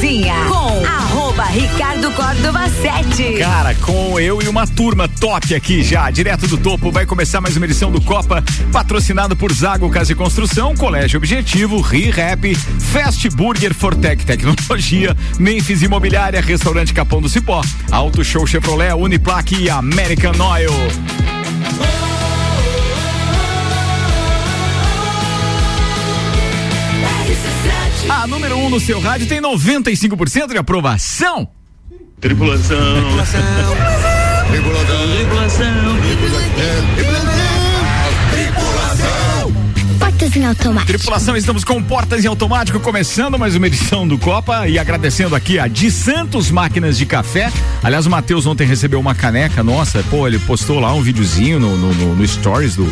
cozinha com arroba Ricardo Córdova 7. Cara, com eu e uma turma top aqui já, direto do topo, vai começar mais uma edição do Copa, patrocinado por Zago Casa e Construção, Colégio Objetivo, ReHap, Fast Burger Fortec Tecnologia, Memphis Imobiliária, Restaurante Capão do Cipó, Auto Show Chevrolet, Uniplaque e American Oil. A número 1 um no seu rádio tem 95% de aprovação. Tripulação. Tripulação. Tripulação. Tripulação. Portas em automático. Tripulação, estamos com portas em automático, começando mais uma edição do Copa e agradecendo aqui a de Santos Máquinas de Café. Aliás, o Matheus ontem recebeu uma caneca nossa, pô, ele postou lá um videozinho no, no, no, no Stories do,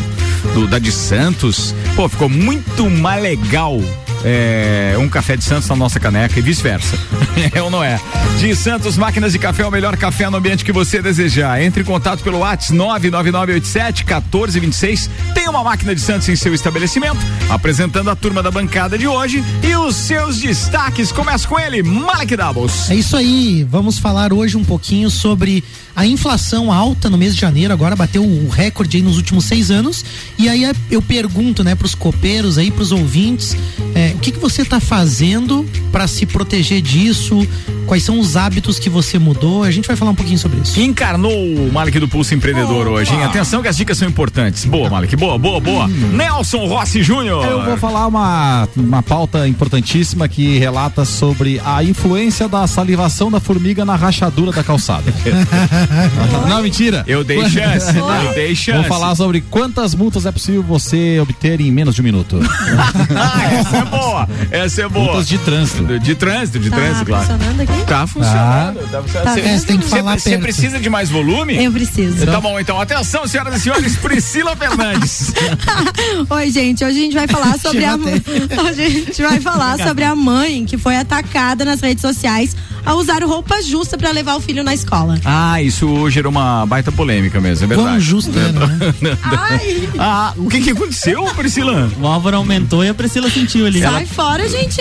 do, da de Santos. Pô, ficou muito mais legal é, um café de Santos na nossa caneca e vice-versa. é ou não é? De Santos Máquinas de Café, o melhor café no ambiente que você desejar. Entre em contato pelo WhatsApp 99987 1426. Tem uma máquina de Santos em seu estabelecimento, apresentando a turma da bancada de hoje e os seus destaques. Começa com ele, Malek Doubles. É isso aí. Vamos falar hoje um pouquinho sobre a inflação alta no mês de janeiro, agora bateu o recorde nos últimos seis anos. E aí eu pergunto, né, pros copeiros aí, pros ouvintes, é, o que, que você está fazendo para se proteger disso? Quais são os hábitos que você mudou? A gente vai falar um pouquinho sobre isso. Encarnou o Malik do Pulso Empreendedor oh, hoje, hein? Atenção que as dicas são importantes. Boa, Malik, boa, boa, boa. Hum. Nelson Rossi Júnior. Eu vou falar uma, uma pauta importantíssima que relata sobre a influência da salivação da formiga na rachadura da calçada. Não, mentira. Eu dei chance. Eu dei chance. Vou falar sobre quantas multas é possível você obter em menos de um minuto. Essa é boa. Essa é boa. Multas de trânsito. De trânsito, de tá trânsito, claro. Funcionando aqui? Tá funcionando. Tá funcionando. Tá Você tem que falar Você precisa de mais volume? Eu preciso. Tá bom, então. Atenção, senhoras e senhores. Priscila Fernandes. Oi, gente. Hoje a gente vai falar sobre a. Hoje a gente vai falar sobre a mãe que foi atacada nas redes sociais a usar roupa justa para levar o filho na escola. Ah, isso gerou uma baita polêmica mesmo, é verdade. Quão justo era, né? Ai. Ah, o que que aconteceu, Priscila? O Álvaro aumentou e a Priscila sentiu ali. Sai fora, gente.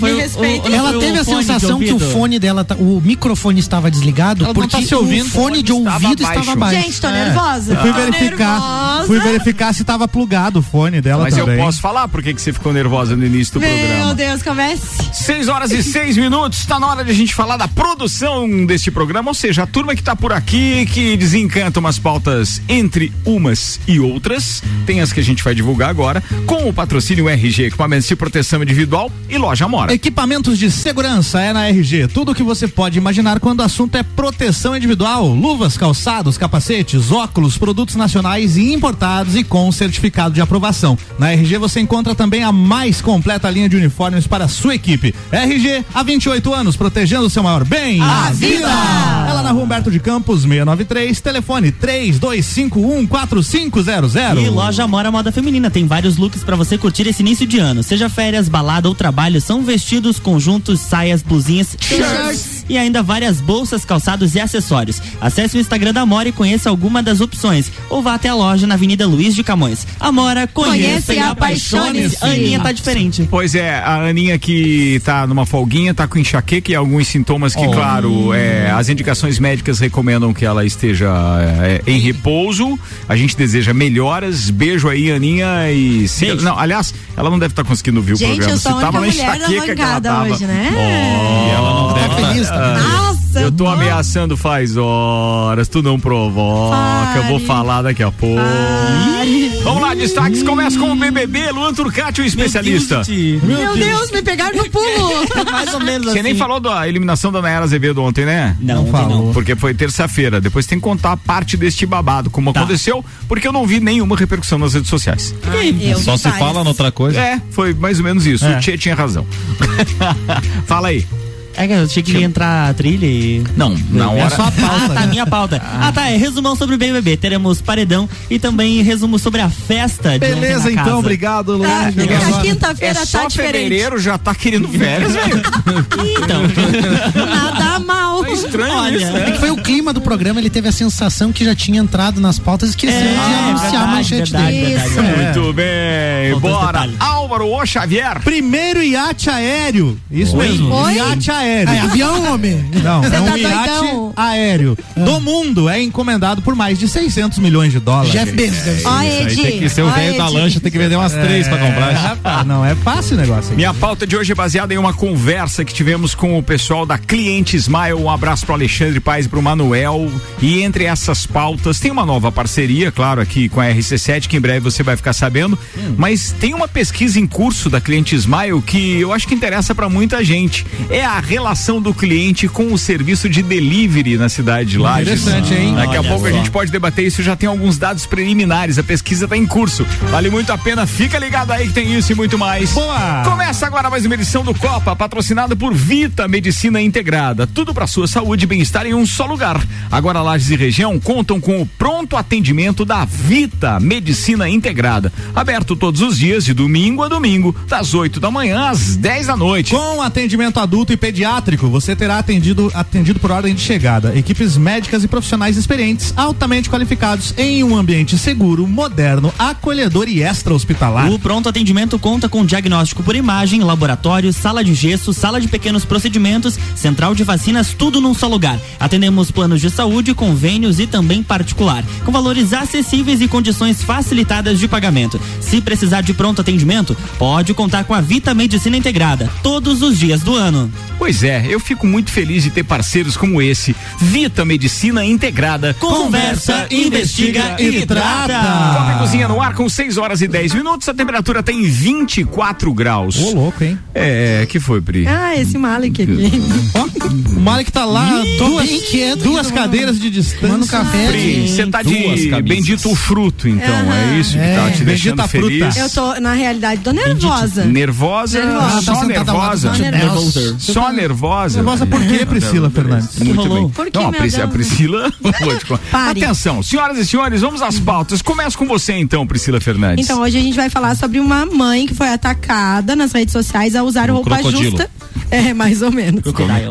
foi Me respeita. Ela teve a sensação que o fone dela, tá- o microfone estava desligado Ela não porque tá se ouvindo, o fone de ouvido estava estava baixo. Gente, tô nervosa. Fui Tô verificar, nervosa. fui verificar se tava plugado o fone dela Mas também. eu posso falar por que você ficou nervosa no início do Meu programa. Deus, comece. Seis horas e seis minutos, tá na hora de a gente falar da produção deste programa, ou seja, a turma que tá por aqui, que desencanta umas pautas entre umas e outras, tem as que a gente vai divulgar agora, com o patrocínio RG Equipamentos de Proteção Individual e Loja Mora. Equipamentos de segurança é na RG. Tudo o que você pode imaginar quando o assunto é proteção individual. Luvas, calçados, capacetes, óculos, produtos nacionais e importados e com certificado de aprovação. Na RG você encontra também a mais completa linha de uniformes para a sua equipe. RG, há 28 anos, protegendo o seu maior bem. A vida! Ela na rua Humberto de Campos, 693, telefone 32514500. E loja Mora Moda Feminina tem vários looks pra você curtir esse início de ano. Seja férias, balada ou trabalho, são vestidos, conjuntos, saias, blusinhas, Shirts. E ainda várias bolsas, calçados e acessórios. Acesse o Instagram da Mora e conheça alguma das opções. Ou vá até a loja na Avenida Luiz de Camões. Amora, conheça, Conheça e e apaixone-se. Aninha tá diferente. Pois é, a Aninha que tá numa folguinha, tá com enxaqueca e alguns sintomas que, Oh. claro, é, as indicações médicas recomendam que ela esteja é, em repouso. A gente deseja melhoras. Beijo aí, Aninha. E Beijo. não, aliás, ela não deve estar conseguindo ouvir o Gente, programa. eu sou a única na mulher da enxaqueca que ela bancada tava. hoje, né? Oh, ela não deve Tá feliz, tá? Nossa, eu tô ameaçando faz horas, tu não provoca, eu vou Pare. falar daqui a pouco. Pare. Vamos lá, destaques, começa com o BBB, Luan Turcati, o especialista. Meu Deus, me pegaram no pulo. Mais ou menos Você assim. nem falou da eliminação da Nayara Azevedo ontem, né? Não, Não falou. Porque foi terça-feira. Depois tem que contar parte deste babado, como Tá. aconteceu, porque eu não vi nenhuma repercussão nas redes sociais. Ai, eu Só se várias. fala noutra coisa. É, foi mais ou menos isso. É. O Tchê tinha razão. Fala aí. É que eu achei que ia entrar a trilha e. Não, na É hora. só a pauta. Ah, tá, minha pauta. Ah, tá, é resumão sobre o BBB. Teremos paredão e também resumo sobre a festa Beleza, na então, obrigado, Luan. Ah, a É quinta-feira tá só diferente. fevereiro já tá querendo férias, velho. Então, Nada mal. Mas estranho Olha. isso, É que né? foi o clima do programa, ele teve a sensação que já tinha entrado nas pautas e esqueceu É, de anunciar a verdade, manchete verdade, dele. verdade, verdade. Muito bem, bora. Álvaro O Xavier. Primeiro iate aéreo. Isso mesmo. Oi? Iate aéreo. É avião, homem. Não, é tá um iate doidão? aéreo do mundo. É encomendado por mais de 600 milhões de dólares. Jeff Bezos. Ó, Aí Edi. tem que ser o velho da lancha, tem que vender umas três pra É, comprar. rapaz, não é fácil o negócio. Aí. Minha pauta de hoje é baseada em uma conversa que tivemos com o pessoal da Cliente Smile. Um abraço pro Alexandre Paz e pro Manuel. E entre essas pautas tem uma nova parceria, claro, aqui com a RC7, que em breve você vai ficar sabendo. Mas tem uma pesquisa em curso da Cliente Smile que eu acho que interessa para muita gente. É a relação do cliente com o serviço de delivery na cidade de Lages. Interessante, hein? Daqui a Olha pouco a só. gente pode debater isso. Já tem alguns dados preliminares. A pesquisa está em curso. Vale muito a pena. Fica ligado aí que tem isso e muito mais. Boa! Começa agora mais uma edição do Copa, patrocinado por Vita Medicina Integrada. Tudo para sua saúde e bem-estar em um só lugar. Agora Lages e região contam com o pronto atendimento da Vita Medicina Integrada. Aberto todos os dias de domingo a domingo, das 8 da manhã às 10 da noite. Com atendimento adulto e pediátrico, você terá atendido, atendido por ordem de chegada. Equipes médicas e profissionais experientes, altamente qualificados em um ambiente seguro, moderno, acolhedor e extra-hospitalar. O pronto atendimento conta com diagnóstico por imagem, laboratório, sala de gesso, sala de pequenos procedimentos, central de vacinas, tudo num só lugar. Atendemos planos de saúde, convênios e também particular, com valores acessíveis e condições facilitadas de pagamento. Se precisar de pronto atendimento, pode contar com a Vita Medicina Integrada, todos os dias do ano. Pois é, eu fico muito feliz de ter parceiros como esse. Vita Medicina Integrada. Conversa, investiga e trata. Copa Cozinha no ar com 6 horas e 10 minutos. A temperatura tem 24 graus. Ô, louco, hein? É, que foi, Pri? Ah, esse Malik aqui. O Malik tá lá, duas, bem quieto duas cadeiras de distância. Um café. Pri, você tá de camisas. bendito fruto, então. Aham. É isso que É, tá te deixando bendita feliz. fruta. Eu tô, na realidade, tô nervosa. Nervosa? Nervosa. Ah, tá Só nervosa? Só nervosa. Só nervosa? Nervosa por quê, Priscila Fernandes? Muito rolou? bem. Por que, Não, a, Pris- a? Priscila. Atenção, senhoras e senhores, vamos às pautas. Começa com você então, Priscila Fernandes. Então, hoje a gente vai falar sobre uma mãe que foi atacada nas redes sociais ao usar Um roupa crocodilo. justa. É, mais ou menos.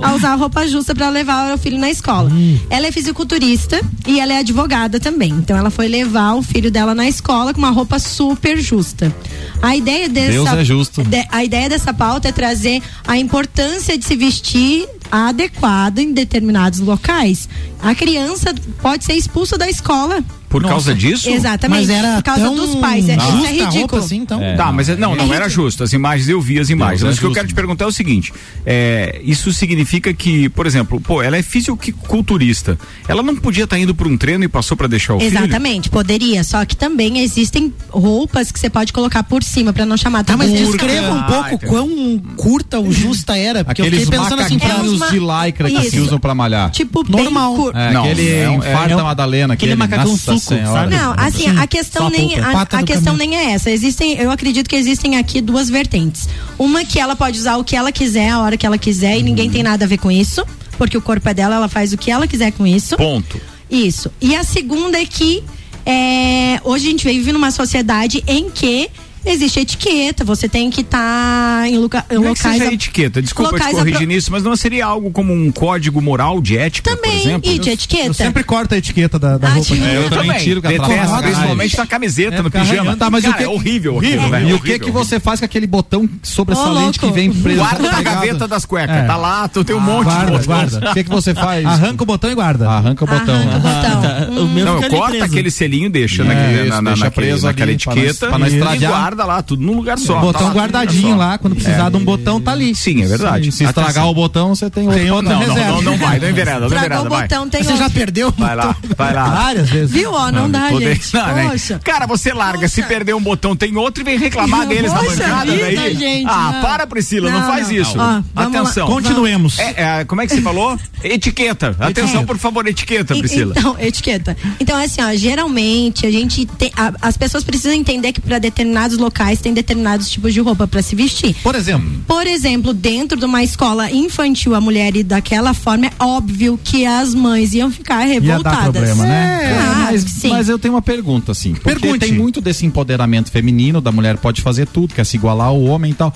A usar roupa justa para levar o filho na escola. Ela é fisiculturista e ela é advogada também. Então, ela foi levar o filho dela na escola com uma roupa super justa. A ideia dessa. Deus é justo. a ideia dessa pauta é trazer a importância de se vestir adequado em determinados locais. A criança pode ser expulsa da escola. Por causa disso? Exatamente. Mas era por causa tão dos pais. É, isso justa é roupa ridículo. assim, então. Tá, mas é- não, não era justo. As imagens eu vi as imagens. Deus Mas é o que eu justo. quero te perguntar é o seguinte: é, isso significa que, por exemplo, pô, ela é fisiculturista. Ela não podia estar indo para um treino e passou para deixar o filho? Exatamente, poderia. Só que também existem roupas que você pode colocar por cima pra não chamar Tá, mas atenção. descreva um Ah, pouco entendi. quão curta ou justa era, porque Aqueles eu fiquei pensando assim, pra É uma- de lycra que se Isso. usam pra malhar. Tipo, Normal. bem cur... É, Não, aquele é um- é- é um- Madalena. aquele aquele macacão Nossa sabe? Não, assim, Sim, a questão nem a, a questão caminho. nem é essa. Existem, eu acredito que existem aqui duas vertentes. Uma que ela pode usar o que ela quiser, a hora que ela quiser e ninguém tem nada a ver com isso, porque o corpo é dela, ela faz o que ela quiser com isso. Ponto. Isso. E a segunda é que é, hoje a gente vive numa sociedade em que existe etiqueta, você tem que estar em, lugar, em Não é que locais. seja a- etiqueta, desculpa te locais corrigir apro- nisso, mas não seria algo como um código moral de ética, por Também, exemplo? e de etiqueta. Eu sempre corto a etiqueta da, da Ah, roupa. tipo- né? Eu também tiro a Detesto, principalmente na camiseta, É, no pijama. Tá, mas o Cara, que- é horrível, horrível, aquilo, velho. E o que que você faz com aquele botão sobressalente louco. que vem preso? Guarda na Tá gaveta das cuecas, É. tá lá, tu tem um monte guarda, de guarda. O que que você faz? Arranca o botão e guarda. Arranca o botão. Arranca o botão. Tá, o Não, eu preso. aquele selinho, deixa É, preso naquela não- etiqueta pra não estragar. Guarda lá, tudo num lugar só. botão Tá lá, guardadinho só. lá, quando precisar de um botão, tá ali. Sim, é verdade. Se estragar Atenção. o botão, você tem outro. Tem outra Não, não, reserva. não, não vai, não envereda, não envereda, o vai. botão, tem Você outro. já perdeu? Vai lá, vai lá. Várias vezes. Viu? Ó, não, dá, Poder- gente. Não, né? Poxa. Cara, você larga, se Poxa. perder um botão, tem outro e vem reclamar deles na bancada vida, daí. gente, ah, não. para, Priscila, não, Não, faz não. isso. Ó, vamos lá. Atenção. Continuemos. É, é, como é que você falou? Etiqueta. Atenção, por favor, etiqueta, E- Priscila. Então, etiqueta. Então, assim, ó, geralmente a gente tem. a- as pessoas precisam entender que para determinados locais têm determinados tipos de roupa para se vestir. Por exemplo, Por exemplo, dentro de uma escola infantil, a mulher ir daquela forma, é óbvio que as mães iam ficar revoltadas. Problema, né? É, Ah, mas, sim. mas eu tenho uma pergunta, assim. Porque Pergunte. tem muito desse empoderamento feminino, da mulher pode fazer tudo, quer se igualar ao homem e tal.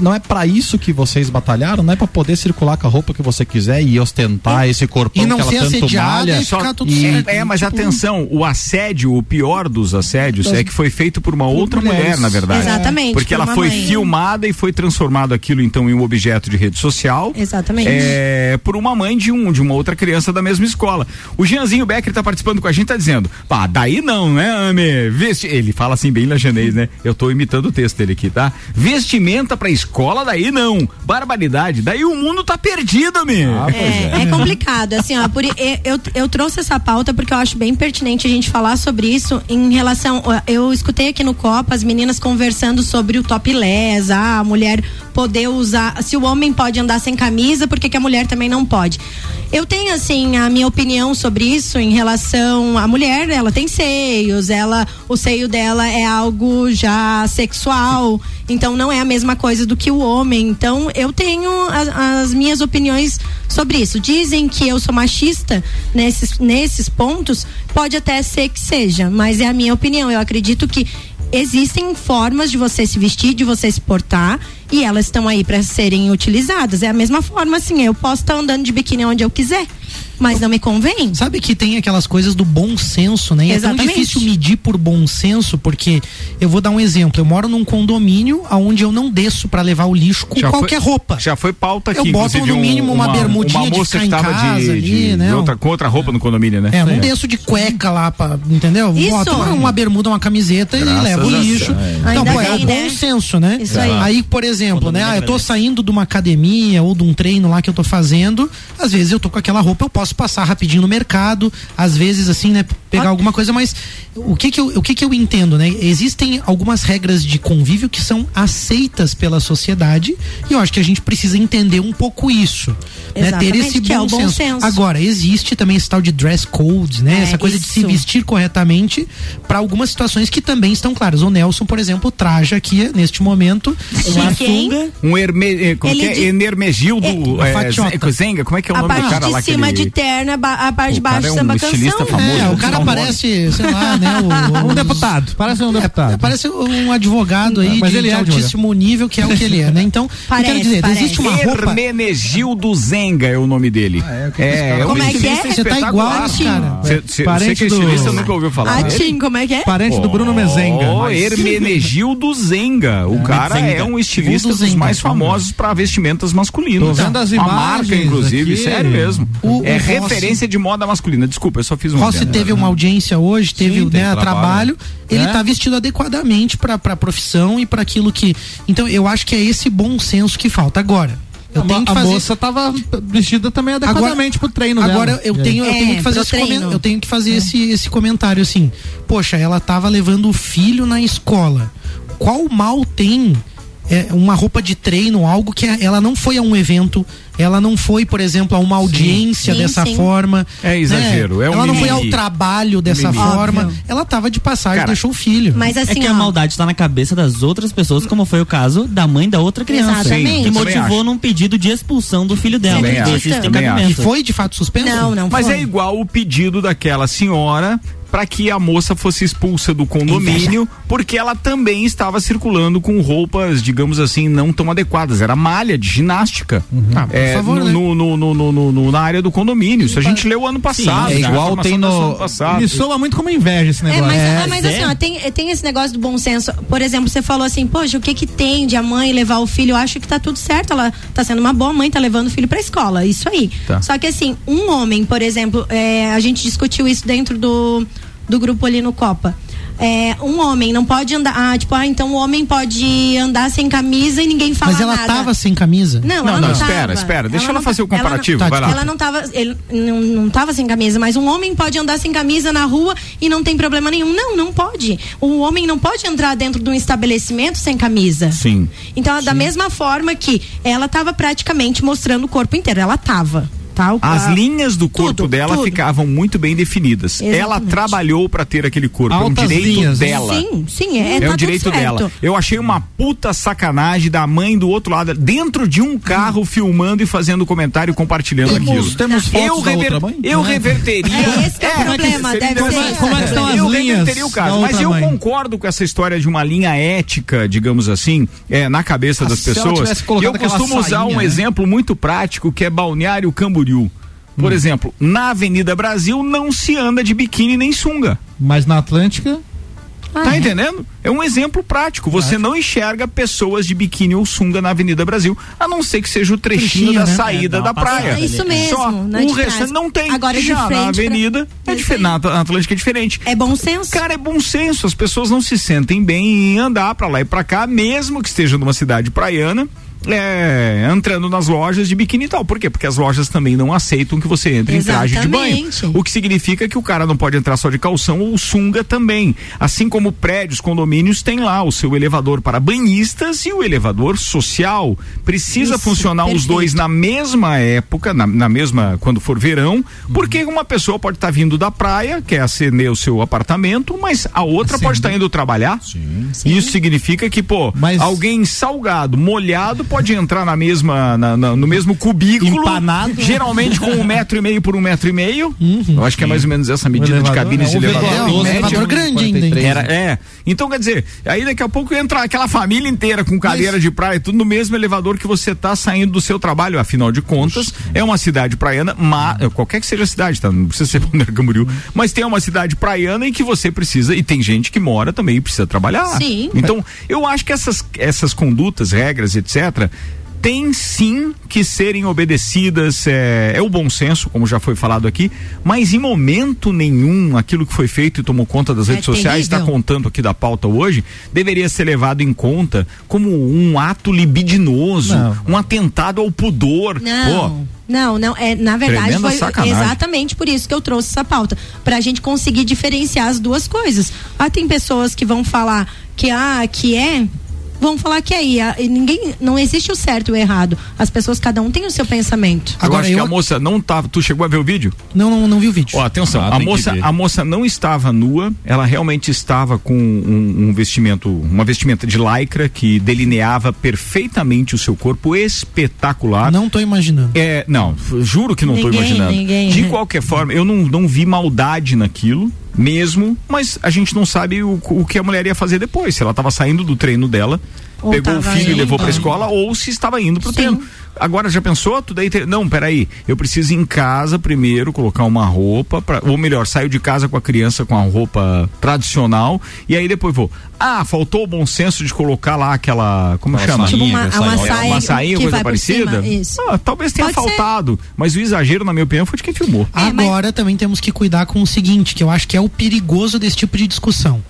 Não, é pra isso que vocês batalharam? Não é pra poder circular com a roupa que você quiser e ostentar esse corpão E não que ela ser tanto malha? e ficar tudo e- certo. É, mas atenção, o assédio, o pior dos assédios é que foi feito por uma outra mulheres. mulher, na verdade. Exatamente, Porque por ela foi mãe. filmada e foi transformado aquilo então em um objeto de rede social. Exatamente. É, por uma mãe de um de uma outra criança da mesma escola. O Jeanzinho Becker tá participando com a gente, tá dizendo: "Pá, daí não, né, Ame? Vesti... Ele fala assim bem lajanês, né? Eu tô imitando o texto dele aqui, tá? Vestimenta pra escola, daí não. Barbaridade, daí o mundo tá perdido, Ame. É, é complicado, assim, ó, por, eu, eu, eu trouxe essa pauta porque eu acho bem pertinente a gente falar sobre isso em relação, eu escutei aqui no Copa as meninas conversando sobre o topless, ah, a mulher poder usar, se o homem pode andar sem camisa, por que, que a mulher também não pode? Eu tenho, assim, a minha opinião sobre isso em relação à mulher, ela tem seios, ela, o seio dela é algo já sexual, então não é a mesma coisa do que o homem, então eu tenho as, as minhas opiniões sobre isso. Dizem que eu sou machista nesses, nesses pontos, pode até ser que seja, mas é a minha opinião. Eu acredito que existem formas de você se vestir, de você se portar, e elas estão aí para serem utilizadas. É a mesma forma, assim, eu posso estar andando de biquíni onde eu quiser, mas não me convém. Sabe que tem aquelas coisas do bom senso, né? E é tão Exatamente. difícil medir por bom senso, porque eu vou dar um exemplo. Eu moro num condomínio onde eu não desço pra levar o lixo com Já qualquer foi- roupa. Já foi pauta aqui, Eu boto, no mínimo, uma bermudinha uma de moça ficar que em casa de, ali, de- né? de outra, com outra roupa no condomínio, né? É, eu não desço de cueca lá, pra, entendeu? Isso. Boto uma, uma bermuda, uma camiseta e Graças levo o lixo. Deus. Então, pô, é o bom né? senso, né? Isso aí. Aí, por exemplo, né? Ah, eu tô agradece. saindo de uma academia ou de um treino lá que eu tô fazendo. Às vezes eu tô com aquela roupa, eu posso passar rapidinho no mercado. Às vezes, assim, né? Pegar Ah. alguma coisa, mas o que que eu, o que que eu entendo, né? Existem algumas regras de convívio que são aceitas pela sociedade e eu acho que a gente precisa entender um pouco isso. Né? Ter esse que é bom, o bom senso. senso. Agora, existe também esse tal de dress code, né? É, Essa coisa de se isso. vestir corretamente para algumas situações que também estão claras. O Nelson, por exemplo, traja aqui neste momento uma sunga. Um herme, eh, como Ele que é? de- Enermegildo É, é. Zenga, como é que é o A nome do cara lá que cima ele- de terno, a a parte de baixo é um samba estilista canção. famoso. É, o cara nome. parece, sei lá, né? O, um deputado, parece um deputado. Parece um advogado aí Mas de, ele de é advogado. altíssimo nível, que é o que ele é, né? Então, eu Parece, quero dizer, parece. existe uma roupa. Hermenegildo Zenga é o nome dele. é? Que é, é um Como é que é? Você tá igual, cara. Cê- cê- Você Parente que é do- estilista nunca ouviu falar. Ah, dele? Tim, como é que é? Parente do Bruno Mezenga. Oh, Hermenegildo Zenga. O cara é um estilista dos mais famosos para vestimentas masculinas. Tô vendo as Uma marca, imagens inclusive, sério mesmo. O- é referência de moda masculina. Desculpa, eu só fiz um Rossi teve uma audiência hoje, teve Sim, né, trabalho. trabalho. Ele É. tá vestido adequadamente pra pra profissão e para aquilo que. Então, eu acho que é esse bom senso que falta. Agora, eu a, tenho que a fazer. moça tava vestida também adequadamente pro treino Agora dela. eu tenho, eu É, tenho que fazer esse treino. eu tenho que fazer esse, esse comentário assim. Poxa, ela tava levando o filho na escola. Qual mal tem é, uma roupa de treino, algo que ela não foi a um evento, ela não foi, por exemplo, a uma audiência Sim, dessa sim. forma. É exagero, né? é um Ela não foi ao mimimi. trabalho dessa Mimimi. forma. Óbvio. Ela tava de passagem, Cara, deixou o filho. Mas É assim, que a ó, maldade tá na cabeça das outras pessoas, como foi o caso da mãe da outra criança. Exatamente. Que motivou num pedido de expulsão do filho dela. Também acho, também e foi de fato suspenso? Não, não Mas foi. é igual o pedido daquela senhora para que a moça fosse expulsa do condomínio, porque ela também estava circulando com roupas, digamos assim, não tão adequadas. Era malha de ginástica. Ah, por É, favor, no, né? no, no, no, no- no- na área do condomínio. Isso a gente leu ano passado. é já, igual tem no- do ano passado. Me soa muito como inveja esse É, negócio. mas, É, ah, mas é. assim, ó, tem, tem esse negócio do bom senso. Por exemplo, você falou assim, poxa, o que que tem de a mãe levar o filho? Eu acho que tá tudo certo. Ela tá sendo uma boa mãe, tá levando o filho pra escola. Isso aí. Tá. Só que assim, um homem, por exemplo, é, a gente discutiu isso dentro do, do grupo ali no Copa. É, um homem não pode andar. Ah, tipo, ah, então o homem pode andar sem camisa e ninguém fala Mas ela nada. tava sem camisa? Não, Não, ela não, não, espera, tava. espera, deixa ela não fazer o ta- ela não- comparativo, Tá, vai lá. Ela não tava, ele não, não tava sem camisa, mas um homem pode andar sem camisa na rua e não tem problema nenhum. Não, não pode. O homem não pode entrar dentro de um estabelecimento sem camisa. Sim. Então, da mesma forma que ela tava praticamente mostrando o corpo inteiro, ela tava. Tal, As linhas do corpo tudo, dela tudo. ficavam muito bem definidas. Ela Exatamente. trabalhou pra ter aquele corpo, é um Altas direito linhas, né? dela. Sim, sim, é, É tá o tudo direito certo. dela. Eu achei uma puta sacanagem da mãe do outro lado, dentro de um carro, filmando e fazendo comentário e compartilhando Temos- aquilo. temos fotos eu da outra mãe? Eu reverteria. É esse que é o problema, seria deve ser como é que estão as eu linhas reverteria o caso, mas eu mãe? concordo com essa história de uma linha ética, digamos assim, é, na cabeça Ah, das ela pessoas. eu costumo usar um né? exemplo muito prático que é Balneário Camboriú. Hum. Por exemplo, na Avenida Brasil não se anda de biquíni nem sunga. Mas na Atlântica, Ah, Tá é? entendendo? É um exemplo prático. Você não enxerga pessoas de biquíni ou sunga na Avenida Brasil, a não ser que seja o trechinho Trechinho, da né? saída É, da praia. É isso mesmo, Só na o restante não tem. Agora Já na pra- Avenida é Isso diferente, na At- na Atlântica é diferente. É bom senso. Cara, é bom senso. As pessoas não se sentem bem em andar pra lá e pra cá, mesmo que esteja numa cidade praiana. É, entrando nas lojas de biquíni e tal. Por quê? Porque as lojas também não aceitam que você entre em traje de banho. Exatamente. O que significa que o cara não pode entrar só de calção ou sunga também. Assim como prédios, condomínios tem lá o seu elevador para banhistas e o elevador social. Precisa Isso, funcionar os perfeito. dois na mesma época, na, na mesma, quando for verão, porque uma pessoa pode estar vindo da praia, quer acender o seu apartamento, mas a outra pode estar indo trabalhar. Isso significa que, pô, Mas- alguém salgado, molhado, pode entrar na mesma, na- na- no mesmo cubículo. Empanado. Geralmente com um metro e meio por um metro e meio. Eu acho que é mais ou menos essa medida de elevador, cabines é, de elevador. É, um média. elevador grande ainda. Era, é. Então, quer dizer, aí daqui a pouco entra aquela família inteira com cadeira de praia, tudo no mesmo elevador que você tá saindo do seu trabalho. Afinal de contas, é uma cidade praiana, mas, qualquer que seja a cidade, tá? Não precisa ser Balneário Camboriú, mas tem uma cidade praiana em que você precisa, e tem gente que mora também e precisa trabalhar. Sim. Então, eu acho que essas, essas condutas, regras, etc., tem sim que serem obedecidas, é, é o bom senso, como já foi falado aqui, mas em momento nenhum aquilo que foi feito e tomou conta das É redes sociais, está contando aqui da pauta hoje, deveria ser levado em conta como um ato libidinoso, Não. um atentado ao pudor. Não. Pô, Não, não, é, na verdade foi sacanagem. exatamente por isso que eu trouxe essa pauta, pra gente conseguir diferenciar as duas coisas. Ah, tem pessoas que vão falar que ah, que é Vão falar que é aí, ninguém, não existe o certo e o errado. As pessoas, cada um tem o seu pensamento. eu Agora acho que eu- a moça não tava. Tu chegou a ver o vídeo? Não, não, não vi o vídeo. Ó, atenção, Ah, a que moça, a moça não estava nua, ela realmente estava com um, um vestimento, uma vestimenta de lycra que delineava perfeitamente o seu corpo espetacular. Não tô imaginando. É, não, juro que não estou Ninguém, imaginando. ninguém. De qualquer forma, eu não, não vi maldade naquilo, mesmo, mas a gente não sabe o, o que a mulher ia fazer depois. Se ela estava saindo do treino dela, Ou pegou o filho e levou indo. pra escola, ou se estava indo pro Sim. treino. Agora já pensou? Tudo aí. te- Não, peraí. Eu preciso ir em casa primeiro colocar uma roupa, pra... ou melhor, saio de casa com a criança com a roupa tradicional e aí depois vou. Ah, faltou o bom senso de colocar lá aquela. Como Aquela chama? Tipo uma, uma saia, uma que coisa vai por parecida? cima, Isso. Ah, talvez tenha Pode ser. faltado, mas o exagero, na minha opinião, foi de quem filmou. É, mas- Agora também temos que cuidar com o seguinte, que eu acho que é o perigoso desse tipo de discussão.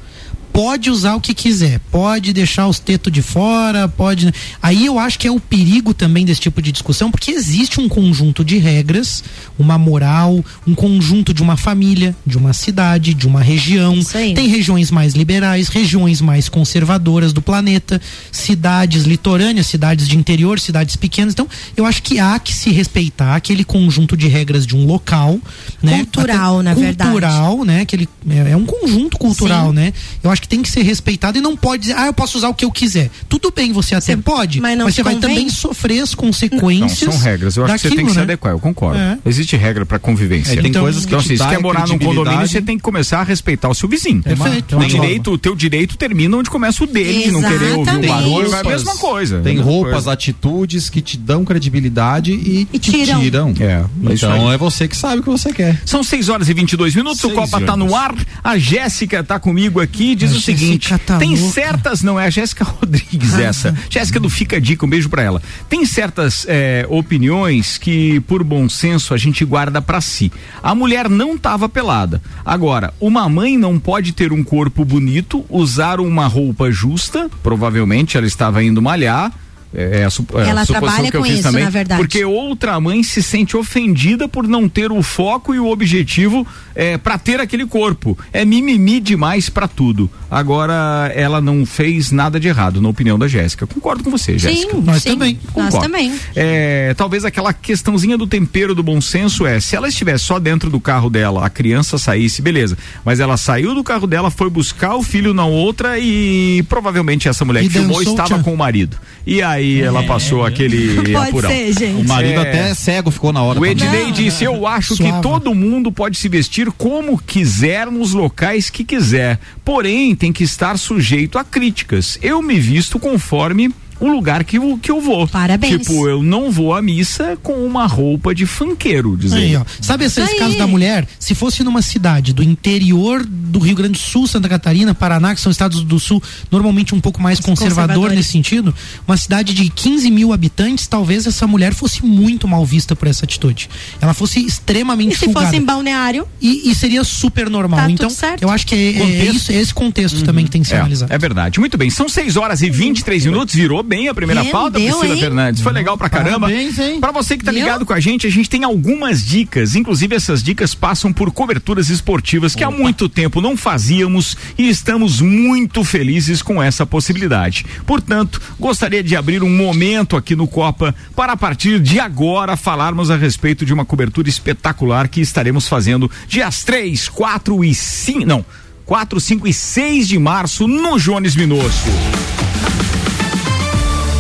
Pode usar o que quiser, pode deixar os tetos de fora, pode. Aí eu acho que é o perigo também desse tipo de discussão, porque existe um conjunto de regras, uma moral, um conjunto de uma família, de uma cidade, de uma região. Tem regiões mais liberais, regiões mais conservadoras do planeta, cidades litorâneas, cidades de interior, cidades pequenas. Então, eu acho que há que se respeitar aquele conjunto de regras de um local, né? Cultural, Até na verdade. Cultural, né? Aquele, é, é um conjunto cultural, Sim. né? Eu acho que tem que ser respeitado e não pode dizer, ah, eu posso usar o que eu quiser. Tudo bem, você até Você- pode, mas não mas você vai convém? também sofrer as Não, consequências. são regras. Eu acho que você tem daquilo, que se né? adequar, eu concordo. É. Existe regra pra convivência. É, tem Então- coisas que Então, se dá quer morar num condomínio, você tem que começar a respeitar o seu vizinho. Perfeito. O Uma direito, o teu direito termina onde começa o dele, de não querer ouvir o barulho, é a mesma coisa. Tem É roupas, coisa. atitudes que te dão credibilidade e, E te tiram. tiram. É, é então é você que sabe o que você quer. São 6 horas e 22 minutos, o Copa tá no ar. A Jéssica tá comigo aqui e diz o seguinte: tem certas, não é a Jéssica Rodrigues essa. Jéssica do Fica a Dica, um beijo pra ela. Tem certas é, opiniões que, por bom senso, a gente guarda pra si. A mulher não tava pelada. Agora, uma mãe não pode ter um corpo bonito, usar uma roupa justa, provavelmente ela estava indo malhar. É, a, sup- é a Ela suposição trabalha que eu com isso, também, na verdade. Porque outra mãe se sente ofendida por não ter o foco e o objetivo é, para ter aquele corpo. É mimimi demais para tudo. Agora, ela não fez nada de errado, na opinião da Jéssica. Concordo com você, Jéssica. Sim, Nós sim. também. Nós Concordo. também. É, talvez aquela questãozinha do tempero do bom senso é, se ela estivesse só dentro do carro dela, a criança saísse, beleza. Mas ela saiu do carro dela, foi buscar o filho na outra e provavelmente essa mulher E que filmou estava com o marido. E aí ela passou aquele Pode apurão. ser, gente. O marido É. até cego ficou na hora. O. Ednei Não, disse: Eu acho que todo mundo pode se vestir como quiser nos locais que quiser. Porém, tem que estar sujeito a críticas. Eu me visto conforme o lugar que eu, que eu vou. Parabéns. Tipo, eu não vou à missa com uma roupa de funkeiro, diz Aí, ele. ó. Sabe esse, esse Aí. caso da mulher? Se fosse numa cidade do interior do Rio Grande do Sul, Santa Catarina, Paraná, que são estados do sul, normalmente um pouco mais conservador nesse sentido, uma cidade de 15 mil habitantes, talvez essa mulher fosse muito mal vista por essa atitude. Ela fosse extremamente E se julgada. fosse em balneário? E, e seria super normal. Tá então, certo. eu acho que é, é isso, é esse contexto também que tem que ser analisado. É, é verdade. Muito bem. São 6 horas e 23 minutos. Virou bem a primeira Rendeu, pauta, Priscila hein? Fernandes. Foi legal pra caramba. Parabéns, hein? Pra você que tá Viu? ligado com a gente, a gente tem algumas dicas. Inclusive, essas dicas passam por coberturas esportivas que há muito tempo não fazíamos e estamos muito felizes com essa possibilidade. Portanto, gostaria de abrir um momento aqui no Copa para a partir de agora falarmos a respeito de uma cobertura espetacular que estaremos fazendo dias 3, 4 e 5. Não. 4, 5 e 6 de março no Jones Minosso.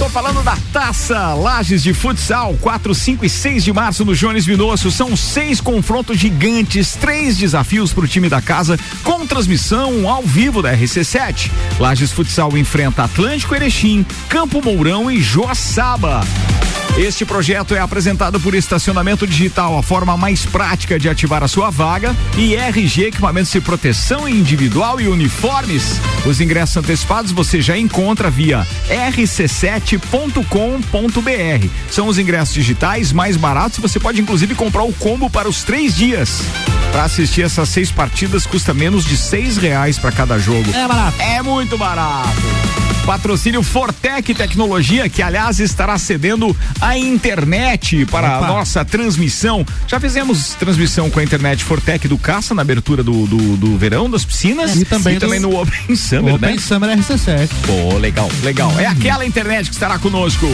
Tô falando da Taça Lages de Futsal, 4, 5 e 6 de março no Jones Minosso. São seis confrontos gigantes, três desafios para o time da casa, com transmissão ao vivo da RC7. Lages Futsal enfrenta Atlântico Erechim, Campo Mourão e Joaçaba. Este projeto é apresentado por Estacionamento Digital, a forma mais prática de ativar a sua vaga, e RG Equipamentos de Proteção Individual e Uniformes. Os ingressos antecipados você já encontra via rc7.com.br. São os ingressos digitais mais baratos e você pode inclusive comprar o combo para os três dias. Para assistir essas seis partidas custa menos de seis reais para cada jogo. É barato. É muito barato. Patrocínio Fortec Tecnologia, que aliás estará cedendo a internet para Opa. a nossa transmissão. Já fizemos transmissão com a internet Fortec do Caça na abertura do, do, do verão das piscinas E também do- no Open Summer, Open né? Summer RC7. Pô, legal, legal. É aquela internet que estará conosco.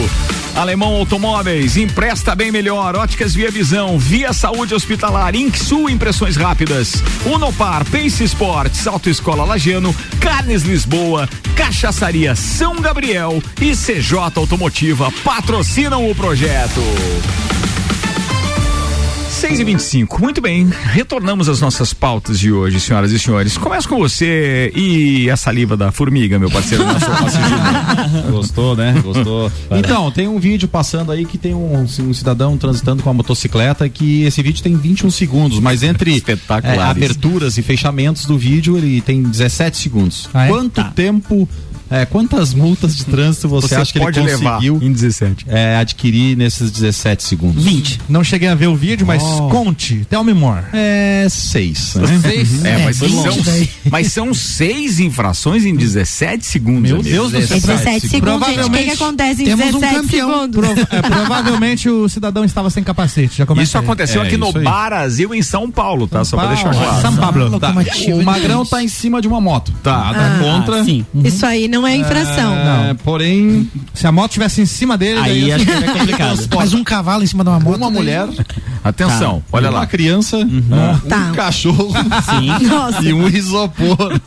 Alemão Automóveis, empresta bem melhor. Óticas Via Visão, Via Saúde Hospitalar, Inksul Impressões Rápidas, Unopar, Pace Sports, Autoescola Lageno, Carnes Lisboa, Cachaçaria São Gabriel e CJ Automotiva patrocinam o projeto. 6 e 25 muito bem. Retornamos às nossas pautas de hoje, senhoras e senhores. Começo com você e a saliva da formiga, meu parceiro. Gostou, né? Gostou. Então, tem um vídeo passando aí que tem um, um cidadão transitando com uma motocicleta que esse vídeo tem 21 segundos, mas entre é, aberturas e fechamentos do vídeo ele tem 17 segundos. Ah, é? Quanto Tá. tempo, é, quantas multas de trânsito você, Você acha que pode ele levar conseguiu em 17. é, adquirir nesses 17 segundos? 20. Não cheguei a ver o vídeo, mas Oh. conte. Tell me more. É, seis. Né? Seis? É, É, mas, bem são, mas são seis infrações em 17 segundos. Meu amigo. Deus do céu. 17 segundos, gente. O que, acontece em temos um 17 campeão. segundos? Pro- é, provavelmente o cidadão estava sem capacete. Já Isso aí. aconteceu É, aqui no isso aí. Brasil, em São Paulo, tá? Só pra deixar Paulo, claro. São Pablo. Tá, o Magrão tá em cima de uma moto. Tá. Contra. Ah, sim. Isso aí não é infração. É, porém, Se a moto tivesse em cima dele, Aí acho que é complicado. Mas um cavalo em cima de uma moto. uma mulher, Atenção, olha uma lá. criança, né, um Tá. cachorro e um isopor.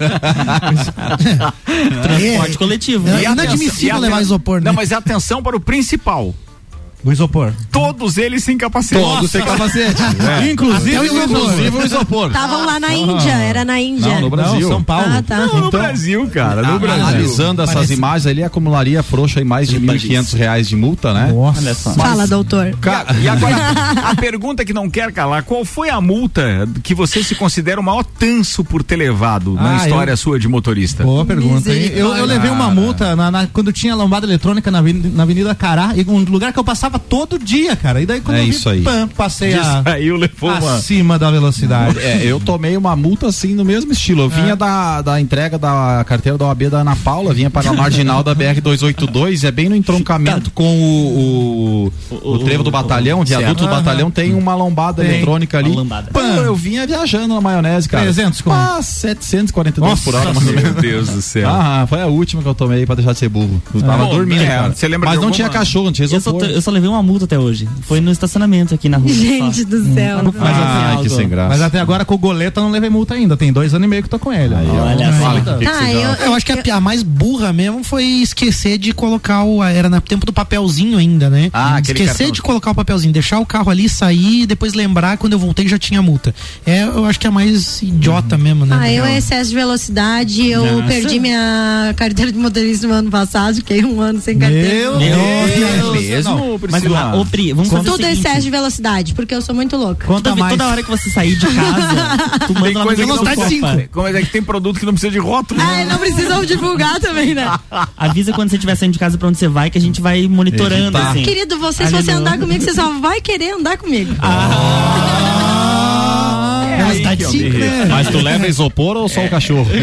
Transporte coletivo. É E atenção- inadmissível levar isopor, né? Não, mas atenção para o principal. O isopor. Todos eles sem capacete. Todos sem capacete. Inclusive o isopor. Inclusive o isopor. Estavam lá na Índia, era na Índia. Não, no Brasil. Não, São Paulo. Ah, tá. Não, no Brasil, cara, no Brasil. Analisando essas Parece- imagens ali, acumularia frouxa em mais de 1.500 reais de multa, né? Nossa. Só. Fala, doutor. Cara, e agora, a pergunta que não quer calar, qual foi a multa que você se considera o maior tanso por ter levado na Ah, história eu- sua de motorista? Boa pergunta. hein? Eu, eu levei uma multa na, na- quando tinha lombada eletrônica na, na Avenida Cará e um lugar que eu passava passava todo dia, cara. E daí quando É eu vi, isso aí. pam, passei a, Aí levou uma. acima da velocidade. É, eu tomei uma multa assim no mesmo estilo. Eu vinha da, da entrega da carteira da OAB da Ana Paula, vinha para a marginal da BR 282, é bem no entroncamento com o, o, o, trevo do batalhão, o viaduto do Aham. batalhão, tem uma lombada Tem. eletrônica ali. Uma lombada. Pô, eu vinha viajando na maionese, cara. 300 como? Ah, 742 por hora, mais ou menos. Meu Deus do céu. Ah, foi a última que eu tomei pra deixar de ser burro. Eu tava Bom, dormindo, é, cara. você lembra Mas de não alguma- tinha cachorro, não tinha Eu só, isopor. eu só levei uma multa até hoje. Foi no estacionamento aqui na rua. Gente só. do céu. Não faz Ah, que sem graça. Mas até agora com o Goleta eu não levei multa ainda. Tem dois anos e meio que tô com ele. Aí. Olha só. Tá, eu? Eu acho que a, a mais burra mesmo foi esquecer de colocar o. Era no tempo do papelzinho ainda, né? Ah, esquecer cartão. de colocar o papelzinho, deixar o carro ali, sair e depois lembrar quando eu voltei já tinha multa. É, eu acho que é a mais idiota mesmo, né? Ah, eu é excesso de velocidade. Eu Nossa. perdi minha carteira de motorista no ano passado, fiquei um ano sem carteira. Meu Meu Deus. É mesmo, Mas Priscila? lá, ô Pri, vamos fazer o Tudo é excesso de velocidade, porque eu sou muito louca. Conta Toda, mais. toda hora que você sair de casa, tu Tem manda lá coisa que não cinco. Como é que tem produto que não precisa de rótulo? Ah, não precisam divulgar também, né? Avisa quando você estiver saindo de casa pra onde você vai, que a gente vai monitorando, assim. Querido, você, se Ah, você andar comigo, você só vai querer andar comigo. 5, né? Mas tu leva isopor ou só o cachorro?